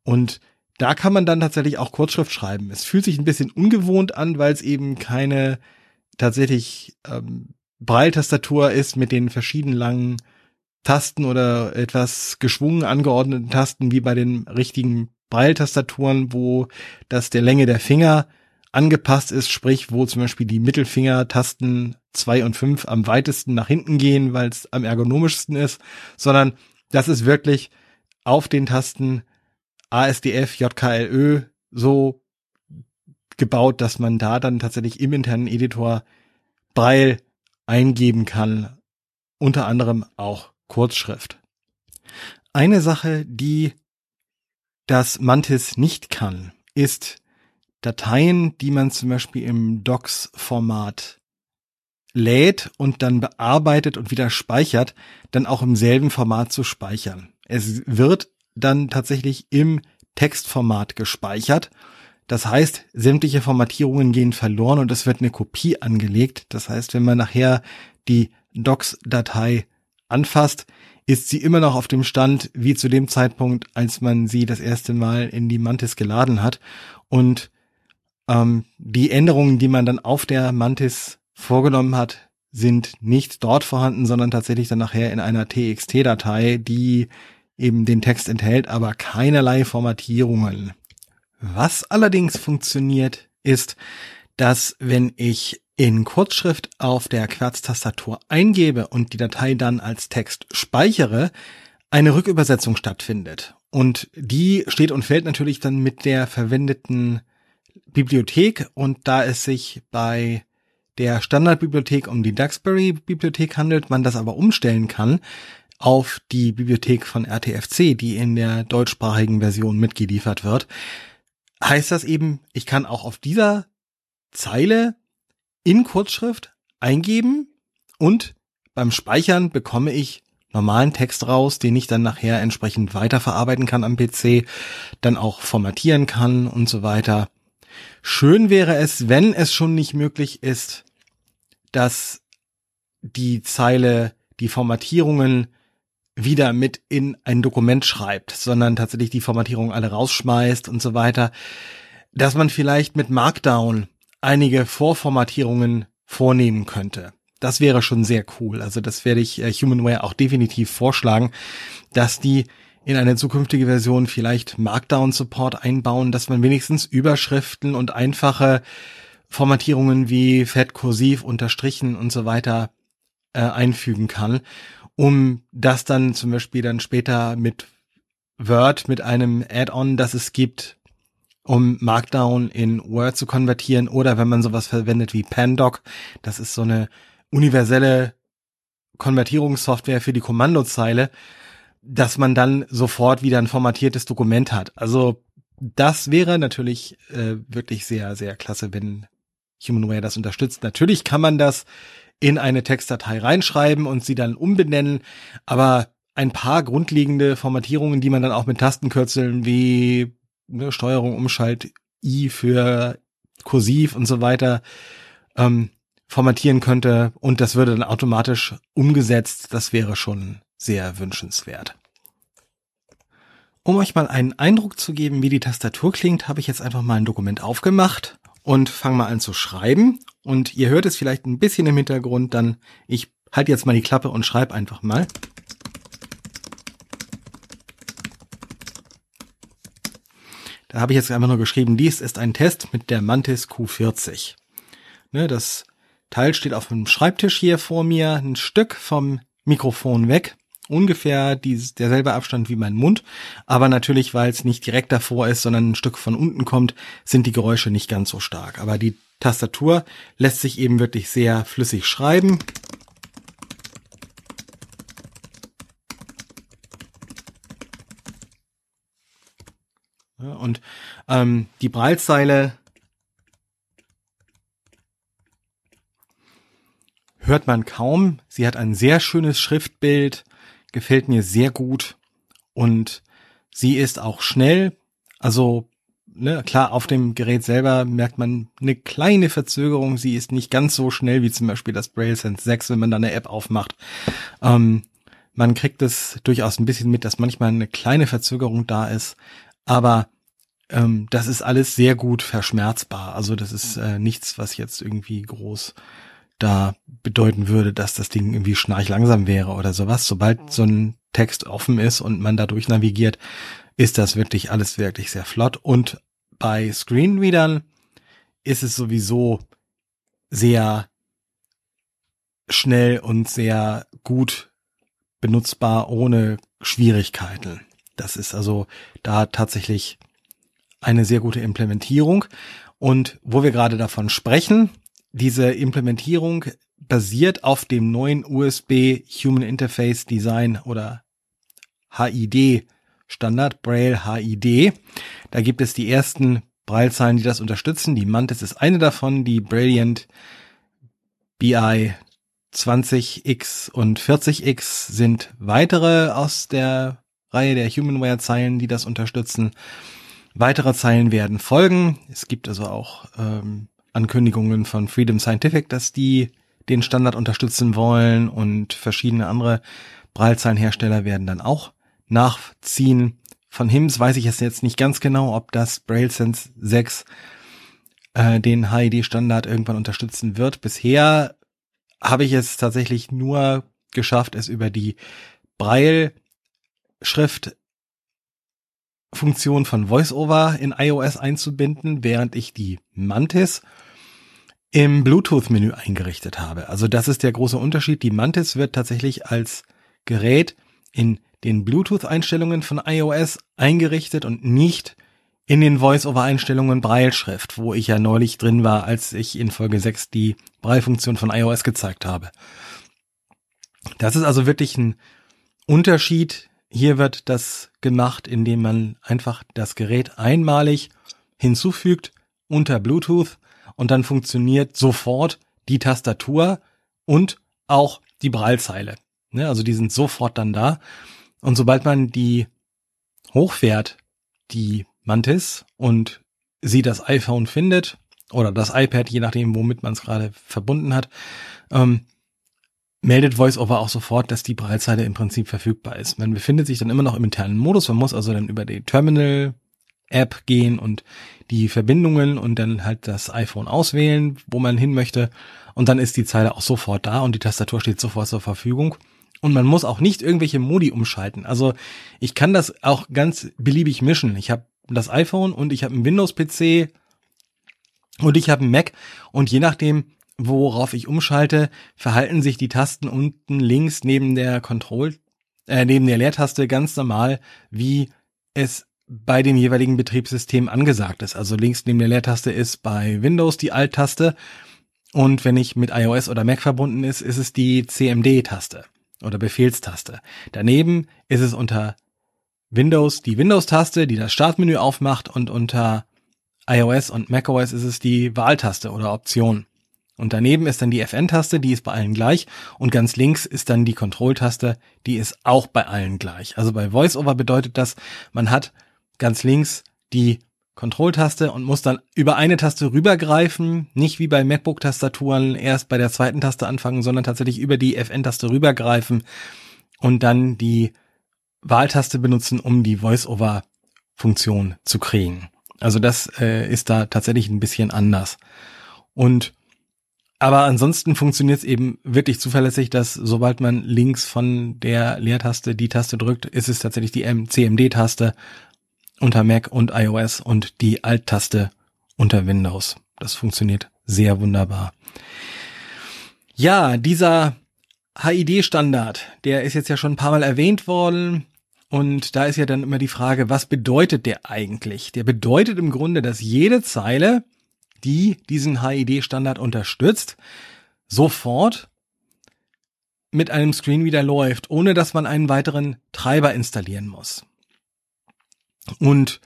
Und da kann man dann tatsächlich auch Kurzschrift schreiben. Es fühlt sich ein bisschen ungewohnt an, weil es eben keine tatsächlich ähm, Braille-Tastatur ist mit den verschiedenen langen Tasten oder etwas geschwungen angeordneten Tasten wie bei den richtigen Braille-Tastaturen, wo das der Länge der Finger angepasst ist, sprich, wo zum Beispiel die Mittelfingertasten zwei und fünf am weitesten nach hinten gehen, weil es am ergonomischsten ist, sondern das ist wirklich auf den Tasten ASDF, JKLÖ so gebaut, dass man da dann tatsächlich im internen Editor Braille eingeben kann, unter anderem auch Kurzschrift. Eine Sache, die das Mantis nicht kann, ist Dateien, die man zum Beispiel im Docs-Format lädt und dann bearbeitet und wieder speichert, dann auch im selben Format zu speichern. Es wird dann tatsächlich im Textformat gespeichert. Das heißt, sämtliche Formatierungen gehen verloren und es wird eine Kopie angelegt. Das heißt, wenn man nachher die Docs-Datei anfasst, ist sie immer noch auf dem Stand wie zu dem Zeitpunkt, als man sie das erste Mal in die Mantis geladen hat. Und ähm, die Änderungen, die man dann auf der Mantis vorgenommen hat, sind nicht dort vorhanden, sondern tatsächlich dann nachher in einer TXT-Datei, die eben den Text enthält, aber keinerlei Formatierungen. Was allerdings funktioniert, ist, dass wenn ich in Kurzschrift auf der Querztastatur eingebe und die Datei dann als Text speichere, eine Rückübersetzung stattfindet. Und die steht und fällt natürlich dann mit der verwendeten Bibliothek und da es sich bei der Standardbibliothek um die Duxbury-Bibliothek handelt, man das aber umstellen kann auf die Bibliothek von RTFC, die in der deutschsprachigen Version mitgeliefert wird, heißt das eben, ich kann auch auf dieser Zeile in Kurzschrift eingeben und beim Speichern bekomme ich normalen Text raus, den ich dann nachher entsprechend weiterverarbeiten kann am PC, dann auch formatieren kann und so weiter. Schön wäre es, wenn es schon nicht möglich ist, dass die Zeile die Formatierungen wieder mit in ein Dokument schreibt, sondern tatsächlich die Formatierung alle rausschmeißt und so weiter, dass man vielleicht mit Markdown einige Vorformatierungen vornehmen könnte. Das wäre schon sehr cool. Also das werde ich äh, Humanware auch definitiv vorschlagen, dass die in eine zukünftige Version vielleicht Markdown-Support einbauen, dass man wenigstens Überschriften und einfache Formatierungen wie fett, kursiv, unterstrichen und so weiter äh, einfügen kann, um das dann zum Beispiel dann später mit Word, mit einem Add-on, das es gibt, um Markdown in Word zu konvertieren oder wenn man sowas verwendet wie Pandoc, das ist so eine universelle Konvertierungssoftware für die Kommandozeile, dass man dann sofort wieder ein formatiertes Dokument hat. Also das wäre natürlich äh, wirklich sehr, sehr klasse, wenn HumanWare das unterstützt. Natürlich kann man das in eine Textdatei reinschreiben und sie dann umbenennen, aber ein paar grundlegende Formatierungen, die man dann auch mit Tastenkürzeln wie ne, Steuerung, Umschalt, I für Kursiv und so weiter ähm, formatieren könnte und das würde dann automatisch umgesetzt. Das wäre schon sehr wünschenswert. Um euch mal einen Eindruck zu geben, wie die Tastatur klingt, habe ich jetzt einfach mal ein Dokument aufgemacht und fange mal an zu schreiben. Und ihr hört es vielleicht ein bisschen im Hintergrund, dann ich halte jetzt mal die Klappe und schreibe einfach mal. Da habe ich jetzt einfach nur geschrieben, dies ist ein Test mit der Mantis Q40. Ne, das Teil steht auf dem Schreibtisch hier vor mir, ein Stück vom Mikrofon weg. Ungefähr dieses, derselbe Abstand wie mein Mund. Aber natürlich, weil es nicht direkt davor ist, sondern ein Stück von unten kommt, sind die Geräusche nicht ganz so stark. Aber die Tastatur lässt sich eben wirklich sehr flüssig schreiben. Und ähm, die Breitzeile hört man kaum. Sie hat ein sehr schönes Schriftbild, gefällt mir sehr gut und sie ist auch schnell. Also ne, klar, auf dem Gerät selber merkt man eine kleine Verzögerung. Sie ist nicht ganz so schnell wie zum Beispiel das Braille Sense 6, wenn man da eine App aufmacht. Ähm, man kriegt es durchaus ein bisschen mit, dass manchmal eine kleine Verzögerung da ist, aber ähm, das ist alles sehr gut verschmerzbar. Also das ist äh, nichts, was jetzt irgendwie groß da bedeuten würde, dass das Ding irgendwie schnarchlangsam wäre oder sowas. Sobald so ein Text offen ist und man dadurch navigiert, ist das wirklich alles wirklich sehr flott. Und bei Screenreadern ist es sowieso sehr schnell und sehr gut benutzbar ohne Schwierigkeiten. Das ist also da tatsächlich eine sehr gute Implementierung. Und wo wir gerade davon sprechen, diese Implementierung basiert auf dem neuen USB Human Interface Design oder HID Standard, Braille HID. Da gibt es die ersten Braillezeilen, die das unterstützen. Die Mantis ist eine davon, die Brilliant BI 20X und 40X sind weitere aus der Reihe der Humanware Zeilen, die das unterstützen. Weitere Zeilen werden folgen. Es gibt also auch ähm, Ankündigungen von Freedom Scientific, dass die den Standard unterstützen wollen und verschiedene andere Braillezeilenhersteller werden dann auch nachziehen. Von HIMS weiß ich jetzt nicht ganz genau, ob das BrailleSense 6 äh, den HID-Standard irgendwann unterstützen wird. Bisher habe ich es tatsächlich nur geschafft, es über die Braille-Schrift Funktion von VoiceOver in iOS einzubinden, während ich die Mantis im Bluetooth-Menü eingerichtet habe. Also das ist der große Unterschied. Die Mantis wird tatsächlich als Gerät in den Bluetooth-Einstellungen von iOS eingerichtet und nicht in den Voice-over-Einstellungen Brailleschrift, wo ich ja neulich drin war, als ich in Folge 6 die Braille-Funktion von iOS gezeigt habe. Das ist also wirklich ein Unterschied. Hier wird das gemacht, indem man einfach das Gerät einmalig hinzufügt unter Bluetooth und dann funktioniert sofort die Tastatur und auch die Braillezeile. Ne, also die sind sofort dann da. Und sobald man die hochfährt, die Mantis, und sie das iPhone findet, oder das iPad, je nachdem, womit man es gerade verbunden hat, ähm, meldet VoiceOver auch sofort, dass die Breitzeile im Prinzip verfügbar ist. Man befindet sich dann immer noch im internen Modus, man muss also dann über die Terminal-App gehen und die Verbindungen und dann halt das iPhone auswählen, wo man hin möchte. Und dann ist die Zeile auch sofort da und die Tastatur steht sofort zur Verfügung. Und man muss auch nicht irgendwelche Modi umschalten. Also ich kann das auch ganz beliebig mischen. Ich habe das iPhone und ich habe einen Windows-PC und ich habe einen Mac und je nachdem, worauf ich umschalte, verhalten sich die Tasten unten links neben der Control, äh, neben der Leertaste ganz normal, wie es bei dem jeweiligen Betriebssystem angesagt ist. Also links neben der Leertaste ist bei Windows die Alt-Taste und wenn ich mit iOS oder Mac verbunden ist, ist es die CMD-Taste oder Befehlstaste. Daneben ist es unter Windows die Windows-Taste, die das Startmenü aufmacht und unter iOS und macOS ist es die Wahltaste oder Option. Und daneben ist dann die FN-Taste, die ist bei allen gleich. Und ganz links ist dann die Control-Taste, die ist auch bei allen gleich. Also bei VoiceOver bedeutet das, man hat ganz links die Control-Taste und muss dann über eine Taste rübergreifen, nicht wie bei MacBook-Tastaturen erst bei der zweiten Taste anfangen, sondern tatsächlich über die FN-Taste rübergreifen und dann die Wahltaste benutzen, um die Voice-Over-Funktion zu kriegen. Also das äh, ist da tatsächlich ein bisschen anders. Und aber ansonsten funktioniert es eben wirklich zuverlässig, dass sobald man links von der Leertaste die Taste drückt, ist es tatsächlich die CMD-Taste unter Mac und iOS und die Alt-Taste unter Windows. Das funktioniert sehr wunderbar. Ja, dieser HID-Standard, der ist jetzt ja schon ein paar Mal erwähnt worden. Und da ist ja dann immer die Frage, was bedeutet der eigentlich? Der bedeutet im Grunde, dass jede Zeile, die diesen HID-Standard unterstützt, sofort mit einem Screenreader läuft, ohne dass man einen weiteren Treiber installieren muss. Und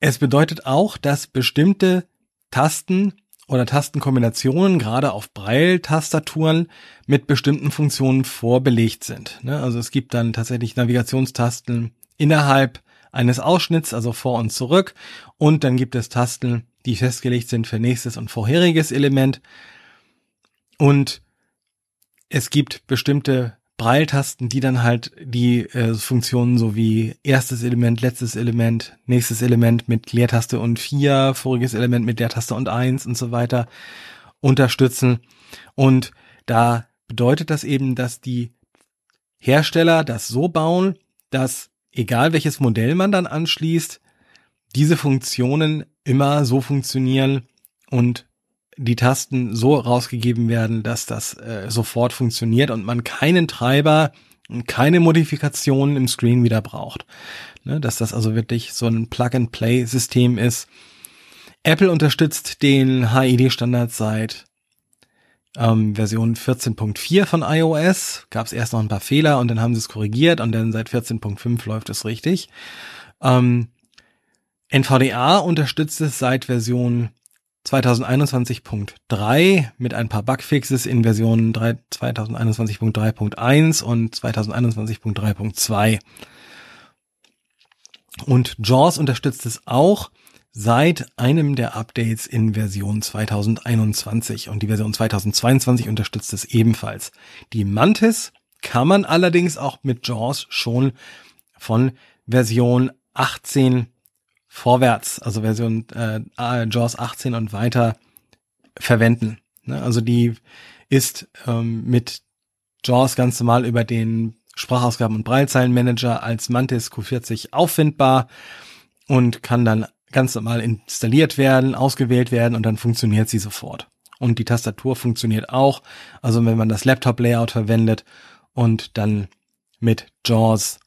es bedeutet auch, dass bestimmte Tasten oder Tastenkombinationen gerade auf Braille-Tastaturen mit bestimmten Funktionen vorbelegt sind. Ne? Also es gibt dann tatsächlich Navigationstasten innerhalb eines Ausschnitts, also vor und zurück. Und dann gibt es Tasten, die festgelegt sind für nächstes und vorheriges Element. Und es gibt bestimmte Braille-Tasten, die dann halt die äh, Funktionen so wie erstes Element, letztes Element, nächstes Element mit Leertaste und vier, voriges Element mit Leertaste und eins und so weiter unterstützen. Und da bedeutet das eben, dass die Hersteller das so bauen, dass egal welches Modell man dann anschließt, diese Funktionen immer so funktionieren und die Tasten so rausgegeben werden, dass das äh, sofort funktioniert und man keinen Treiber und keine Modifikationen im Screen wieder braucht. Ne, dass das also wirklich so ein Plug-and-Play-System ist. Apple unterstützt den HID-Standard seit ähm, Version 14.4 von iOS. Gab es erst noch ein paar Fehler und dann haben sie es korrigiert und dann seit 14.5 läuft es richtig. Ähm, NVDA unterstützt es seit Version 2021.3 mit ein paar Bugfixes in Versionen 2021.3.1 und 2021.3.2. Und JAWS unterstützt es auch seit einem der Updates in Version 2021 und die Version 2022 unterstützt es ebenfalls. Die Mantis kann man allerdings auch mit JAWS schon von Version 18 vorwärts, also Version äh, JAWS 18 und weiter verwenden. Ne? Also die ist ähm, mit JAWS ganz normal über den Sprachausgaben- und Breilzeilenmanager als Mantis Q40 auffindbar und kann dann ganz normal installiert werden, ausgewählt werden und dann funktioniert sie sofort. Und die Tastatur funktioniert auch. Also wenn man das Laptop-Layout verwendet und dann mit JAWS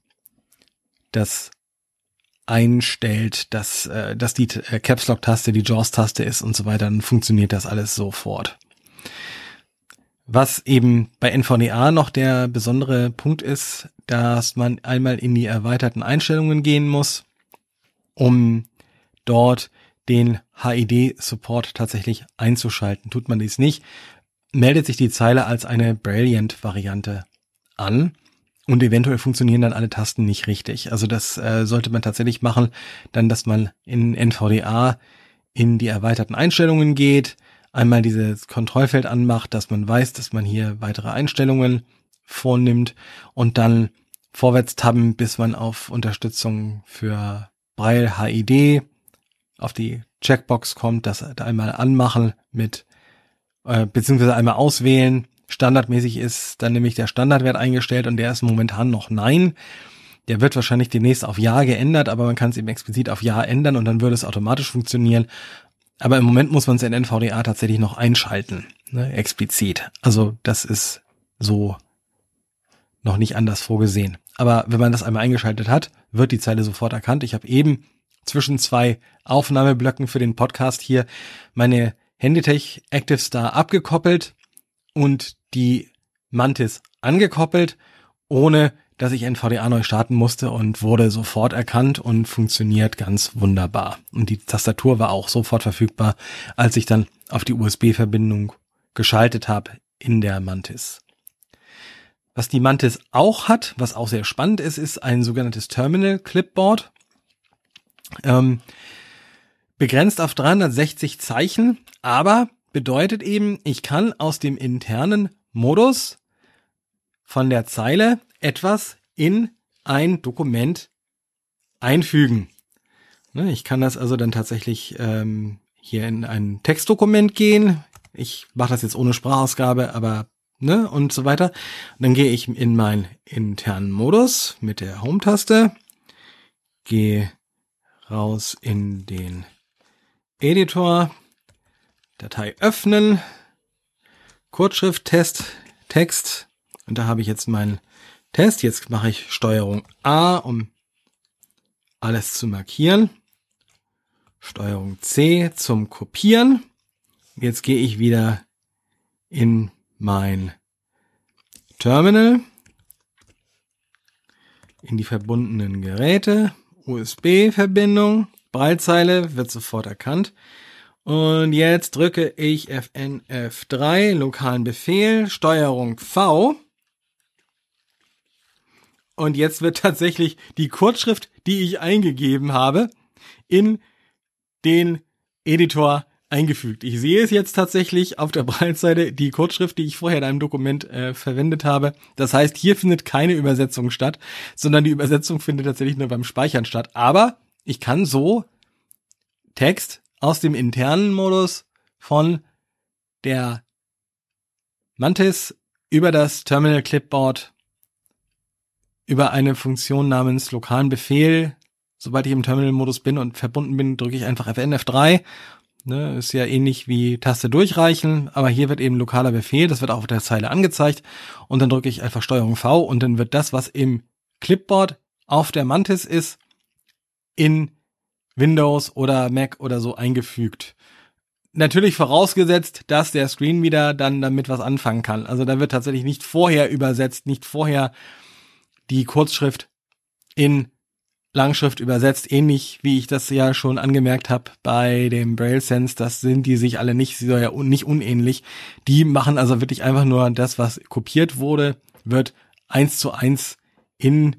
das einstellt, dass, äh, dass die äh, Caps Lock Taste die Jaws Taste ist und so weiter, dann funktioniert das alles sofort. Was eben bei NVDA noch der besondere Punkt ist, dass man einmal in die erweiterten Einstellungen gehen muss, um dort den HID-Support tatsächlich einzuschalten. Tut man dies nicht, meldet sich die Zeile als eine Brilliant-Variante an. Und eventuell funktionieren dann alle Tasten nicht richtig. Also das äh, sollte man tatsächlich machen, dann, dass man in NVDA in die erweiterten Einstellungen geht, einmal dieses Kontrollfeld anmacht, dass man weiß, dass man hier weitere Einstellungen vornimmt und dann vorwärts tabben, bis man auf Unterstützung für Braille HID auf die Checkbox kommt, das einmal anmachen mit äh, beziehungsweise einmal auswählen Standardmäßig ist dann nämlich der Standardwert eingestellt und der ist momentan noch Nein. Der wird wahrscheinlich demnächst auf Ja geändert, aber man kann es eben explizit auf Ja ändern und dann würde es automatisch funktionieren. Aber im Moment muss man es in NVDA tatsächlich noch einschalten, ne, explizit. Also das ist so noch nicht anders vorgesehen. Aber wenn man das einmal eingeschaltet hat, wird die Zeile sofort erkannt. Ich habe eben zwischen zwei Aufnahmeblöcken für den Podcast hier meine Handytech Active Star abgekoppelt und die Mantis angekoppelt, ohne dass ich NVDA neu starten musste und wurde sofort erkannt und funktioniert ganz wunderbar. Und die Tastatur war auch sofort verfügbar, als ich dann auf die USB-Verbindung geschaltet habe in der Mantis. Was die Mantis auch hat, was auch sehr spannend ist, ist ein sogenanntes Terminal Clipboard. Ähm, begrenzt auf 360 Zeichen, aber bedeutet eben, ich kann aus dem internen Modus von der Zeile etwas in ein Dokument einfügen. Ne, ich kann das also dann tatsächlich ähm, hier in ein Textdokument gehen. Ich mache das jetzt ohne Sprachausgabe, aber ne und so weiter. dann gehe ich in meinen internen Modus mit der Home-Taste, gehe raus in den Editor, Datei öffnen, Kurzschrift-Test, Text und da habe ich jetzt meinen Test. Jetzt mache ich Steuerung A, um alles zu markieren. Steuerung C zum Kopieren. Jetzt gehe ich wieder in mein Terminal, in die verbundenen Geräte, USB-Verbindung, Breitzeile wird sofort erkannt. Und jetzt drücke ich FNF3, lokalen Befehl, Steuerung V. Und jetzt wird (laughs) tatsächlich die Kurzschrift, die ich eingegeben habe, in den Editor eingefügt. Ich sehe es jetzt tatsächlich auf der (laughs) Breitseite, die Kurzschrift, die ich vorher in einem Dokument äh, verwendet habe. Das heißt, hier findet keine Übersetzung statt, sondern die Übersetzung findet tatsächlich nur beim Speichern statt. Aber ich kann so Text aus dem internen Modus von der Mantis über das Terminal Clipboard über eine Funktion namens lokalen Befehl, sobald ich im Terminal-Modus bin und verbunden bin, drücke ich einfach FNF3. Ne, ist ja ähnlich wie Taste durchreichen, aber hier wird eben lokaler Befehl, das wird auch auf der Zeile angezeigt und dann drücke ich einfach Steuerung V und dann wird das, was im Clipboard auf der Mantis ist, in Windows oder Mac oder so eingefügt. Natürlich vorausgesetzt, dass der Screen wieder dann damit was anfangen kann. Also da wird tatsächlich nicht vorher übersetzt, nicht vorher die Kurzschrift in Langschrift übersetzt, ähnlich wie ich das ja schon angemerkt habe bei dem Braille Sense, das sind die sich alle nicht, so ja nicht unähnlich. Die machen also wirklich einfach nur das, was kopiert wurde, wird eins zu eins in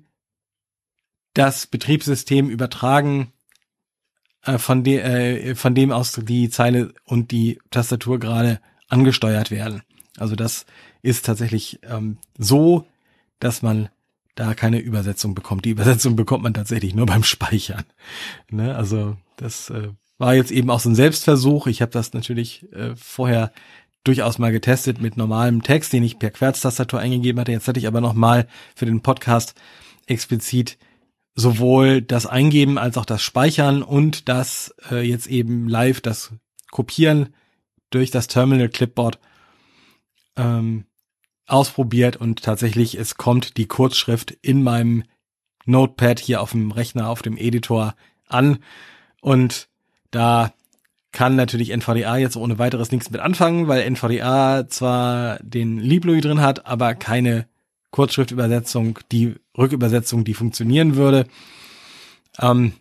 das Betriebssystem übertragen, äh, von, de, äh, von dem aus die Zeile und die Tastatur gerade angesteuert werden. Also das ist tatsächlich ähm, so, dass man da keine Übersetzung bekommt. Die Übersetzung (laughs) bekommt man tatsächlich nur beim Speichern. Ne? Also das äh, war jetzt eben auch so ein Selbstversuch. Ich habe das natürlich äh, vorher durchaus mal getestet mit normalem Text, den ich per Querztastatur eingegeben hatte. Jetzt hatte ich aber noch mal für den Podcast explizit sowohl das Eingeben als auch das Speichern und das äh, jetzt eben live das Kopieren durch das Terminal Clipboard ähm, ausprobiert und tatsächlich es kommt die Kurzschrift in meinem Notepad hier auf dem Rechner, auf dem Editor an und da kann natürlich NVDA jetzt ohne weiteres nichts mit anfangen, weil NVDA zwar den Liblui drin hat, aber keine Kurzschriftübersetzung, die Rückübersetzung, die funktionieren würde. Ähm,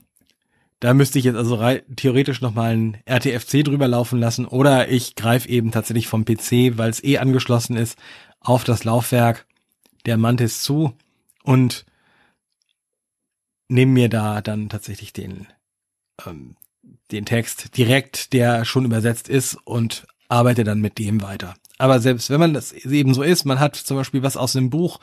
da müsste ich jetzt also theoretisch nochmal ein RTFC drüber laufen lassen oder ich greife eben tatsächlich vom PC, weil es eh angeschlossen ist, auf das Laufwerk der Mantis zu und nehme mir da dann tatsächlich den, ähm, den Text direkt, der schon übersetzt ist und arbeite dann mit dem weiter. Aber selbst wenn man das eben so ist, man hat zum Beispiel was aus einem Buch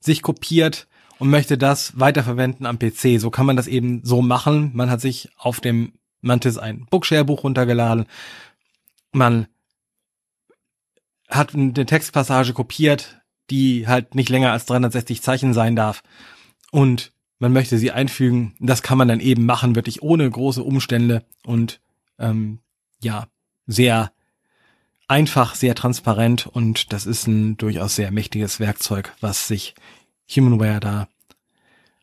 sich kopiert und möchte das weiterverwenden am PC. So kann man das eben so machen. Man hat sich auf dem Mantis ein Bookshare-Buch runtergeladen. Man hat eine Textpassage kopiert, die halt nicht länger als 360 Zeichen sein darf. Und man möchte sie einfügen. Das kann man dann eben machen, wirklich ohne große Umstände und ähm, ja, sehr einfach, sehr transparent und das ist ein durchaus sehr mächtiges Werkzeug, was sich Humanware da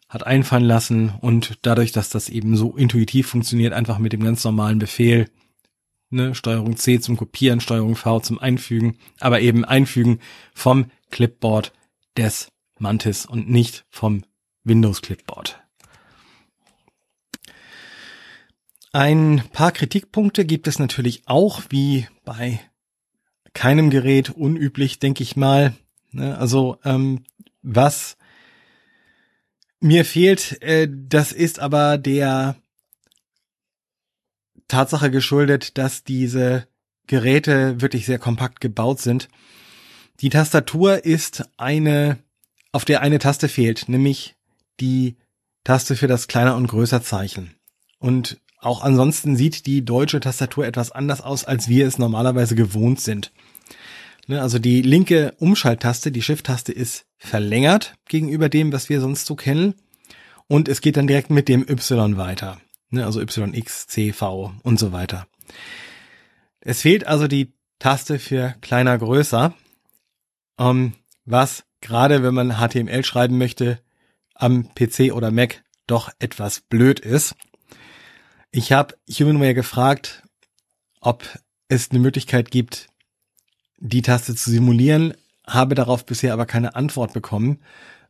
hat einfallen lassen und dadurch, dass das eben so intuitiv funktioniert, einfach mit dem ganz normalen Befehl, ne, Steuerung C zum Kopieren, Steuerung V zum Einfügen, aber eben Einfügen vom Clipboard des Mantis und nicht vom Windows Clipboard. Ein paar Kritikpunkte gibt es natürlich auch, wie bei keinem Gerät unüblich, denke ich mal. Ne, also ähm, was mir fehlt, äh, das ist aber der Tatsache geschuldet, dass diese Geräte wirklich sehr kompakt gebaut sind. Die Tastatur ist eine, auf der eine Taste fehlt, nämlich die Taste für das kleiner und größer Zeichen. Und auch ansonsten sieht die deutsche Tastatur etwas anders aus, als wir es normalerweise gewohnt sind. Ne, also die linke Umschalttaste, die Shift-Taste ist verlängert gegenüber dem, was wir sonst so kennen. Und es geht dann direkt mit dem Y weiter. Ne, also YX, CV und so weiter. Es fehlt also die Taste für kleiner, größer, ähm, was gerade wenn man HTML schreiben möchte, am PC oder Mac doch etwas blöd ist. Ich habe Humanware gefragt, ob es eine Möglichkeit gibt, die Taste zu simulieren, habe darauf bisher aber keine Antwort bekommen.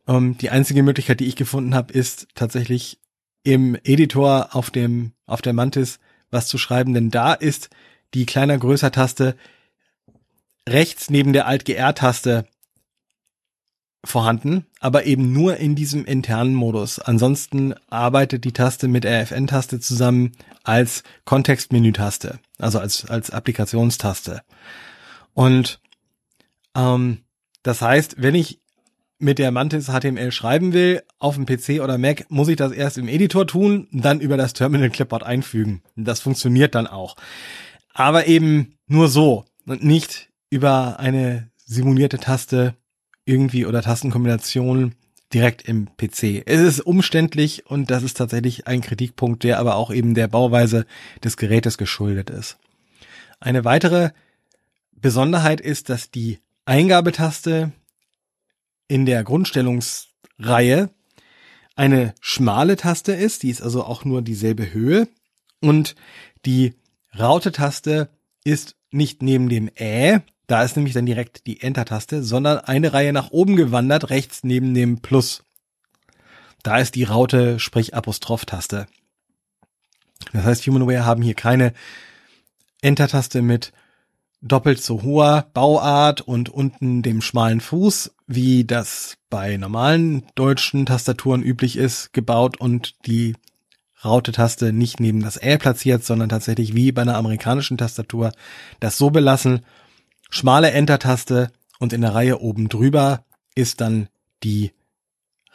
Ähm, die einzige Möglichkeit, die ich gefunden habe, ist tatsächlich im Editor auf dem auf der Mantis was zu schreiben, denn da ist die kleiner größer Taste rechts neben der Alt GR Taste vorhanden, aber eben nur in diesem internen Modus. Ansonsten arbeitet die Taste mit RFN-Taste zusammen als Kontextmenü-Taste, also als, als Applikationstaste. Und ähm, das heißt, wenn ich mit der Mantis HTML schreiben will, auf dem PC oder Mac, muss ich das erst im Editor tun, dann über das Terminal Clipboard einfügen. Das funktioniert dann auch. Aber eben nur so und nicht über eine simulierte Taste irgendwie oder Tastenkombination direkt im PC. Es ist umständlich und das ist tatsächlich ein Kritikpunkt, der aber auch eben der Bauweise des Gerätes geschuldet ist. Eine weitere Besonderheit ist, dass die Eingabetaste in der Grundstellungsreihe eine schmale Taste ist, die ist also auch nur dieselbe Höhe und die Raute-Taste ist nicht neben dem Ä, da ist nämlich dann direkt die Enter-Taste, sondern eine Reihe nach oben gewandert, rechts neben dem Plus. Da ist die Raute, sprich Apostroph-Taste. Das heißt, Humanware haben hier keine Enter-Taste mit doppelt so hoher Bauart und unten dem schmalen Fuß, wie das bei normalen deutschen Tastaturen üblich ist, gebaut und die Raute-Taste nicht neben das L platziert, sondern tatsächlich wie bei einer amerikanischen Tastatur das so belassen. Schmale Enter-Taste und in der Reihe oben drüber ist dann die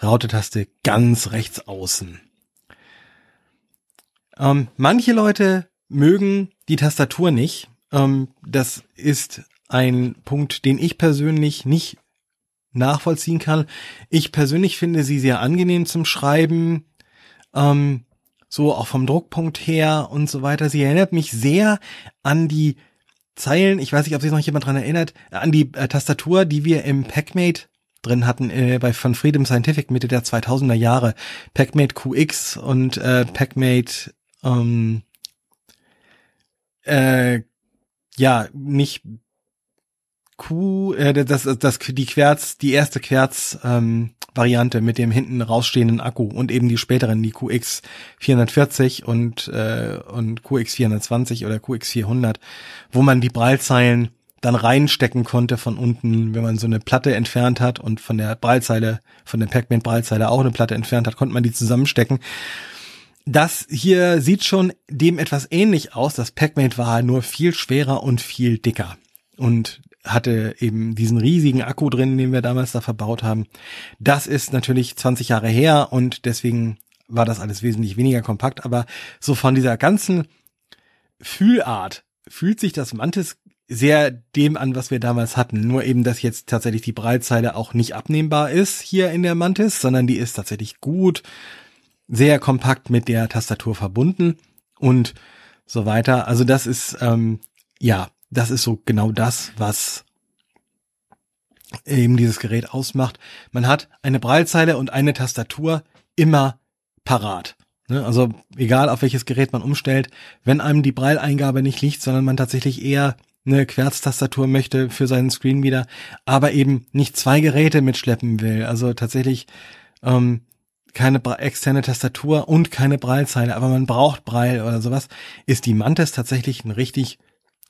Raute-Taste ganz rechts außen. Ähm, manche Leute mögen die Tastatur nicht, ähm, das ist ein Punkt, den ich persönlich nicht nachvollziehen kann. Ich persönlich finde sie sehr angenehm zum Schreiben, ähm, so auch vom Druckpunkt her und so weiter. Sie erinnert mich sehr an die Zeilen, ich weiß nicht, ob sich noch jemand dran erinnert, an die äh, Tastatur, die wir im PackMate drin hatten äh, bei von Freedom Scientific Mitte der 2000er Jahre. PackMate QX und äh, PackMate ähm, äh, ja, nicht Q, äh, das, das, die Querz, die erste Querz, ähm, Variante mit dem hinten rausstehenden Akku und eben die späteren, die QX 440 und, äh, und QX 420 oder QX 400, wo man die Braillezeilen dann reinstecken konnte von unten, wenn man so eine Platte entfernt hat und von der Braillezeile, von der Pac-Man Braillezeile auch eine Platte entfernt hat, konnte man die zusammenstecken. Das hier sieht schon dem etwas ähnlich aus. Das Pac-Mate war nur viel schwerer und viel dicker und hatte eben diesen riesigen Akku drin, den wir damals da verbaut haben. Das ist natürlich 20 Jahre her und deswegen war das alles wesentlich weniger kompakt, aber so von dieser ganzen Fühlart fühlt sich das Mantis sehr dem an, was wir damals hatten. Nur eben, dass jetzt tatsächlich die Breitzeile auch nicht abnehmbar ist hier in der Mantis, sondern die ist tatsächlich gut sehr kompakt mit der Tastatur verbunden und so weiter. Also das ist, ähm, ja, das ist so genau das, was eben dieses Gerät ausmacht. Man hat eine Braillezeile und eine Tastatur, immer parat. Ne? Also egal auf welches Gerät man umstellt, wenn einem die Braille-Eingabe nicht liegt, sondern man tatsächlich eher eine Querztastatur möchte für seinen Screen wieder, aber eben nicht zwei Geräte mitschleppen will. Also tatsächlich ähm, keine externe Tastatur und keine Braillezeile, aber man braucht Braille oder sowas, ist die Mantis tatsächlich ein richtig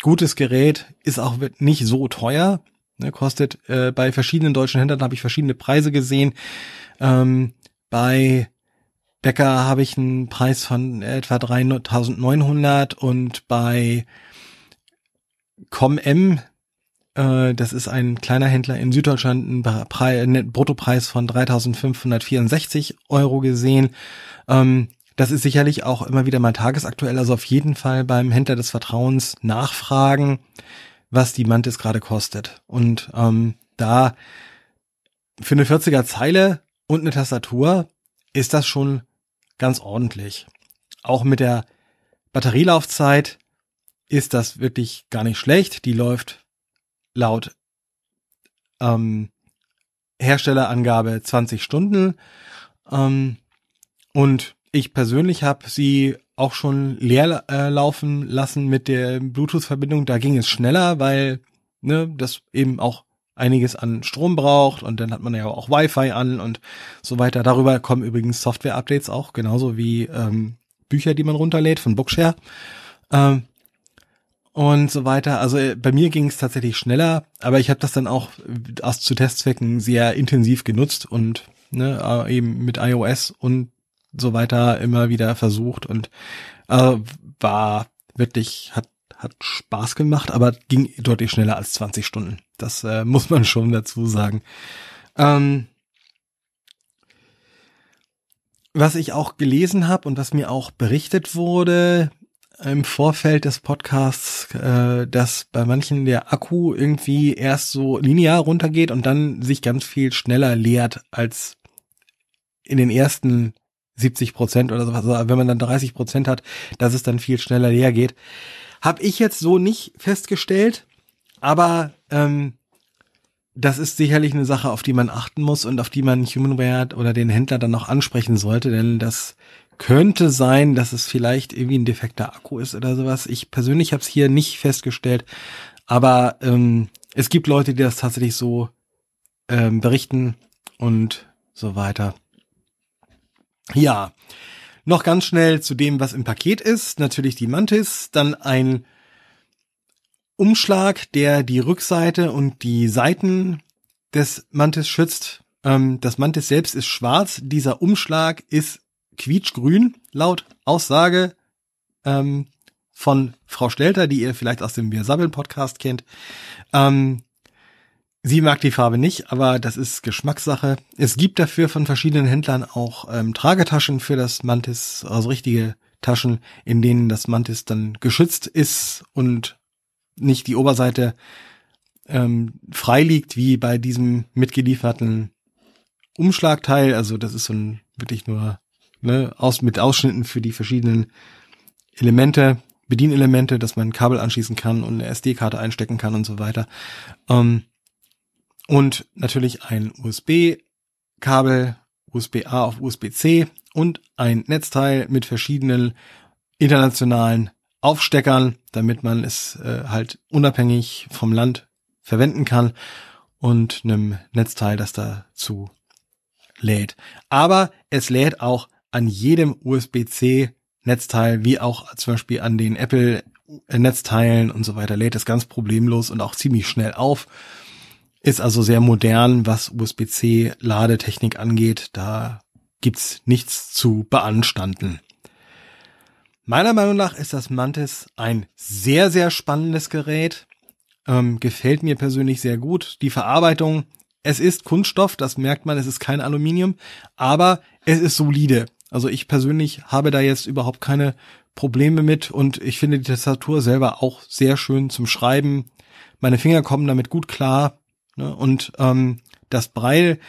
gutes Gerät, ist auch nicht so teuer, ne, kostet äh, bei verschiedenen deutschen Händlern habe ich verschiedene Preise gesehen. Ähm, bei Becker habe ich einen Preis von etwa 3.900 und bei ComM, das ist ein kleiner Händler in Süddeutschland, ein Pre Bruttopreis von 3.564 Euro gesehen. Ähm, das ist sicherlich auch immer wieder mal tagesaktuell, also auf jeden Fall beim Händler des Vertrauens nachfragen, was die Mantis gerade kostet. Und ähm, da für eine 40er Zeile und eine Tastatur ist das schon ganz ordentlich. Auch mit der Batterielaufzeit ist das wirklich gar nicht schlecht. Die läuft laut ähm, Herstellerangabe 20 Stunden. Ähm, und ich persönlich habe sie auch schon leer äh, laufen lassen mit der Bluetooth-Verbindung. Da ging es schneller, weil ne, das eben auch einiges an Strom braucht und dann hat man ja auch Wi-Fi an und so weiter. Darüber kommen übrigens Software-Updates auch, genauso wie ähm, Bücher, die man runterlädt von Bookshare ähm, und so weiter. Also äh, bei mir ging es tatsächlich schneller, aber ich habe das dann auch aus zu Testzwecken sehr intensiv genutzt und ne, äh, eben mit iOS und so weiter immer wieder versucht und äh, war wirklich, hat, hat Spaß gemacht, aber ging deutlich schneller als 20 Stunden. Das äh, (laughs) muss man schon dazu sagen. Ähm, was ich auch gelesen habe und was mir auch berichtet wurde im Vorfeld des Podcasts, äh, dass bei manchen der Akku irgendwie erst so linear runtergeht und dann sich ganz viel schneller leert als in den ersten 70 Prozent oder sowas, also wenn man dann 30 Prozent hat, dass es dann viel schneller leer geht. Hab ich jetzt so nicht festgestellt, aber ähm, das ist sicherlich eine Sache, auf die man achten muss und auf die man Humanware oder den Händler dann noch ansprechen sollte, denn das könnte sein, dass es vielleicht irgendwie ein defekter Akku ist oder sowas. Ich persönlich habe es hier nicht festgestellt, aber ähm, es gibt Leute, die das tatsächlich so ähm, berichten und so weiter. Ja, noch ganz schnell zu dem, was im Paket ist. Natürlich die Mantis, dann ein Umschlag, der die Rückseite und die Seiten des Mantis schützt. Ähm, das Mantis selbst ist schwarz. Dieser Umschlag ist quietschgrün, laut Aussage ähm, von Frau Stelter, die ihr vielleicht aus dem Wir Sabbeln Podcast kennt. Ähm, Sie mag die Farbe nicht, aber das ist Geschmackssache. Es gibt dafür von verschiedenen Händlern auch ähm, Tragetaschen für das Mantis, also richtige Taschen, in denen das Mantis dann geschützt ist und nicht die Oberseite ähm, frei liegt, wie bei diesem mitgelieferten Umschlagteil. Also das ist so ein wirklich nur ne, aus, mit Ausschnitten für die verschiedenen Elemente, Bedienelemente, dass man ein Kabel anschließen kann und eine SD-Karte einstecken kann und so weiter. Ähm, und natürlich ein USB-Kabel, USB-A auf USB-C und ein Netzteil mit verschiedenen internationalen Aufsteckern, damit man es äh, halt unabhängig vom Land verwenden kann und einem Netzteil, das dazu lädt. Aber es lädt auch an jedem USB-C Netzteil, wie auch zum Beispiel an den Apple Netzteilen und so weiter, lädt es ganz problemlos und auch ziemlich schnell auf. Ist also sehr modern, was USB-C Ladetechnik angeht. Da gibt's nichts zu beanstanden. Meiner Meinung nach ist das Mantis ein sehr, sehr spannendes Gerät. Ähm, gefällt mir persönlich sehr gut. Die Verarbeitung, es ist Kunststoff, das merkt man, es ist kein Aluminium, aber es ist solide. Also ich persönlich habe da jetzt überhaupt keine Probleme mit und ich finde die Tastatur selber auch sehr schön zum Schreiben. Meine Finger kommen damit gut klar. Ne? Und ähm, das Braille,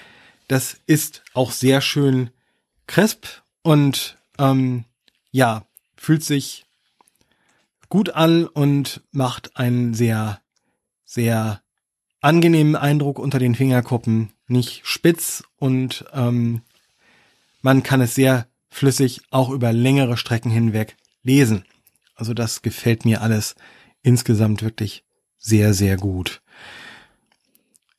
das ist auch sehr schön crisp und ähm, ja, fühlt sich gut an und macht einen sehr, sehr angenehmen Eindruck unter den Fingerkuppen. Nicht spitz und ähm, man kann es sehr flüssig auch über längere Strecken hinweg lesen. Also das gefällt mir alles insgesamt wirklich sehr, sehr gut.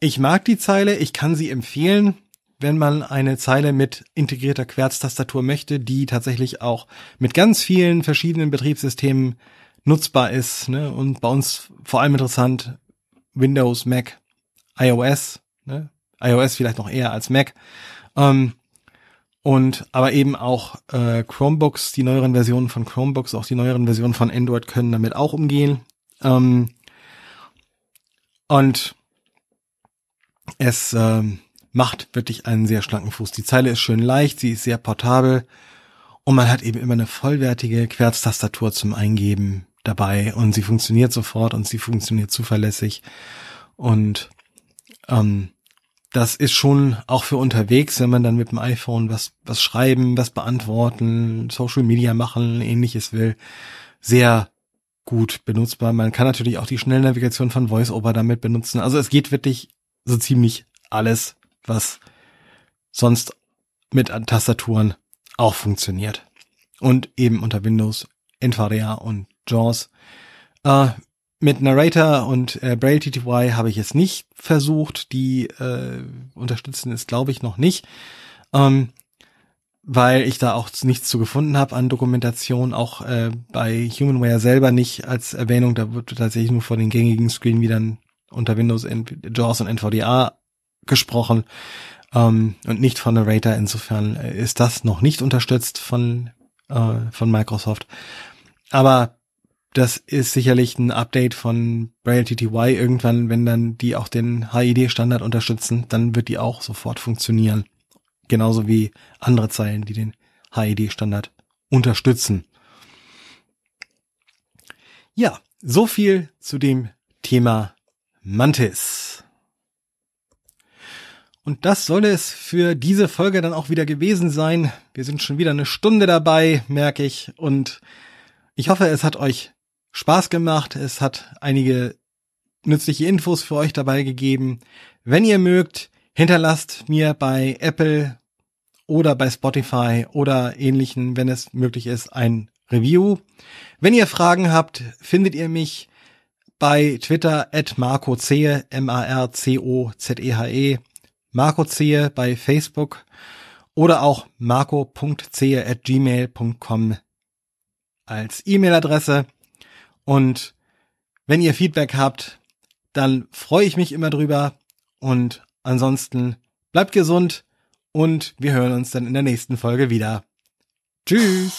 Ich mag die Zeile, ich kann sie empfehlen, wenn man eine Zeile mit integrierter Querztastatur möchte, die tatsächlich auch mit ganz vielen verschiedenen Betriebssystemen nutzbar ist. Ne? Und bei uns vor allem interessant Windows, Mac, iOS, ne? iOS vielleicht noch eher als Mac. Ähm, und aber eben auch äh, Chromebooks, die neueren Versionen von Chromebooks, auch die neueren Versionen von Android können damit auch umgehen. Ähm, und es ähm, macht wirklich einen sehr schlanken Fuß. Die Zeile ist schön leicht, sie ist sehr portabel und man hat eben immer eine vollwertige Querztastatur zum Eingeben dabei und sie funktioniert sofort und sie funktioniert zuverlässig und ähm, das ist schon auch für unterwegs, wenn man dann mit dem iPhone was, was schreiben, was beantworten, Social Media machen, ähnliches will, sehr gut benutzbar. Man kann natürlich auch die Schnellnavigation von VoiceOver damit benutzen. Also es geht wirklich so ziemlich alles, was sonst mit Tastaturen auch funktioniert. Und eben unter Windows, NVDA und JAWS. Äh, mit Narrator und äh, Braille TTY habe ich es nicht versucht. Die äh, unterstützen es, glaube ich, noch nicht. Ähm, weil ich da auch nichts zu gefunden habe an Dokumentation, auch äh, bei Humanware selber nicht als Erwähnung, da wird tatsächlich nur von den gängigen Screenreadern unter Windows, JAWS und NVDA gesprochen ähm, und nicht von Narrator. Insofern äh, ist das noch nicht unterstützt von, äh, von Microsoft. Aber das ist sicherlich ein Update von Braille TTY irgendwann, wenn dann die auch den HID-Standard unterstützen, dann wird die auch sofort funktionieren. Genauso wie andere Zeilen, die den HID-Standard unterstützen. Ja, so viel zu dem Thema Mantis. Und das soll es für diese Folge dann auch wieder gewesen sein. Wir sind schon wieder eine Stunde dabei, merke ich. Und ich hoffe, es hat euch Spaß gemacht. Es hat einige nützliche Infos für euch dabei gegeben. Wenn ihr mögt, hinterlasst mir bei Apple oder bei Spotify oder ähnlichen, wenn es möglich ist, ein Review. Wenn ihr Fragen habt, findet ihr mich bei Twitter at Marco Zehe, M-A-R-C-O-Z-E-H-E, -E, Marco Zehe bei Facebook oder auch marco.zehe at gmail.com als E-Mail-Adresse. Und wenn ihr Feedback habt, dann freue ich mich immer drüber. Und ansonsten bleibt gesund und wir hören uns dann in der nächsten Folge wieder. Tschüss!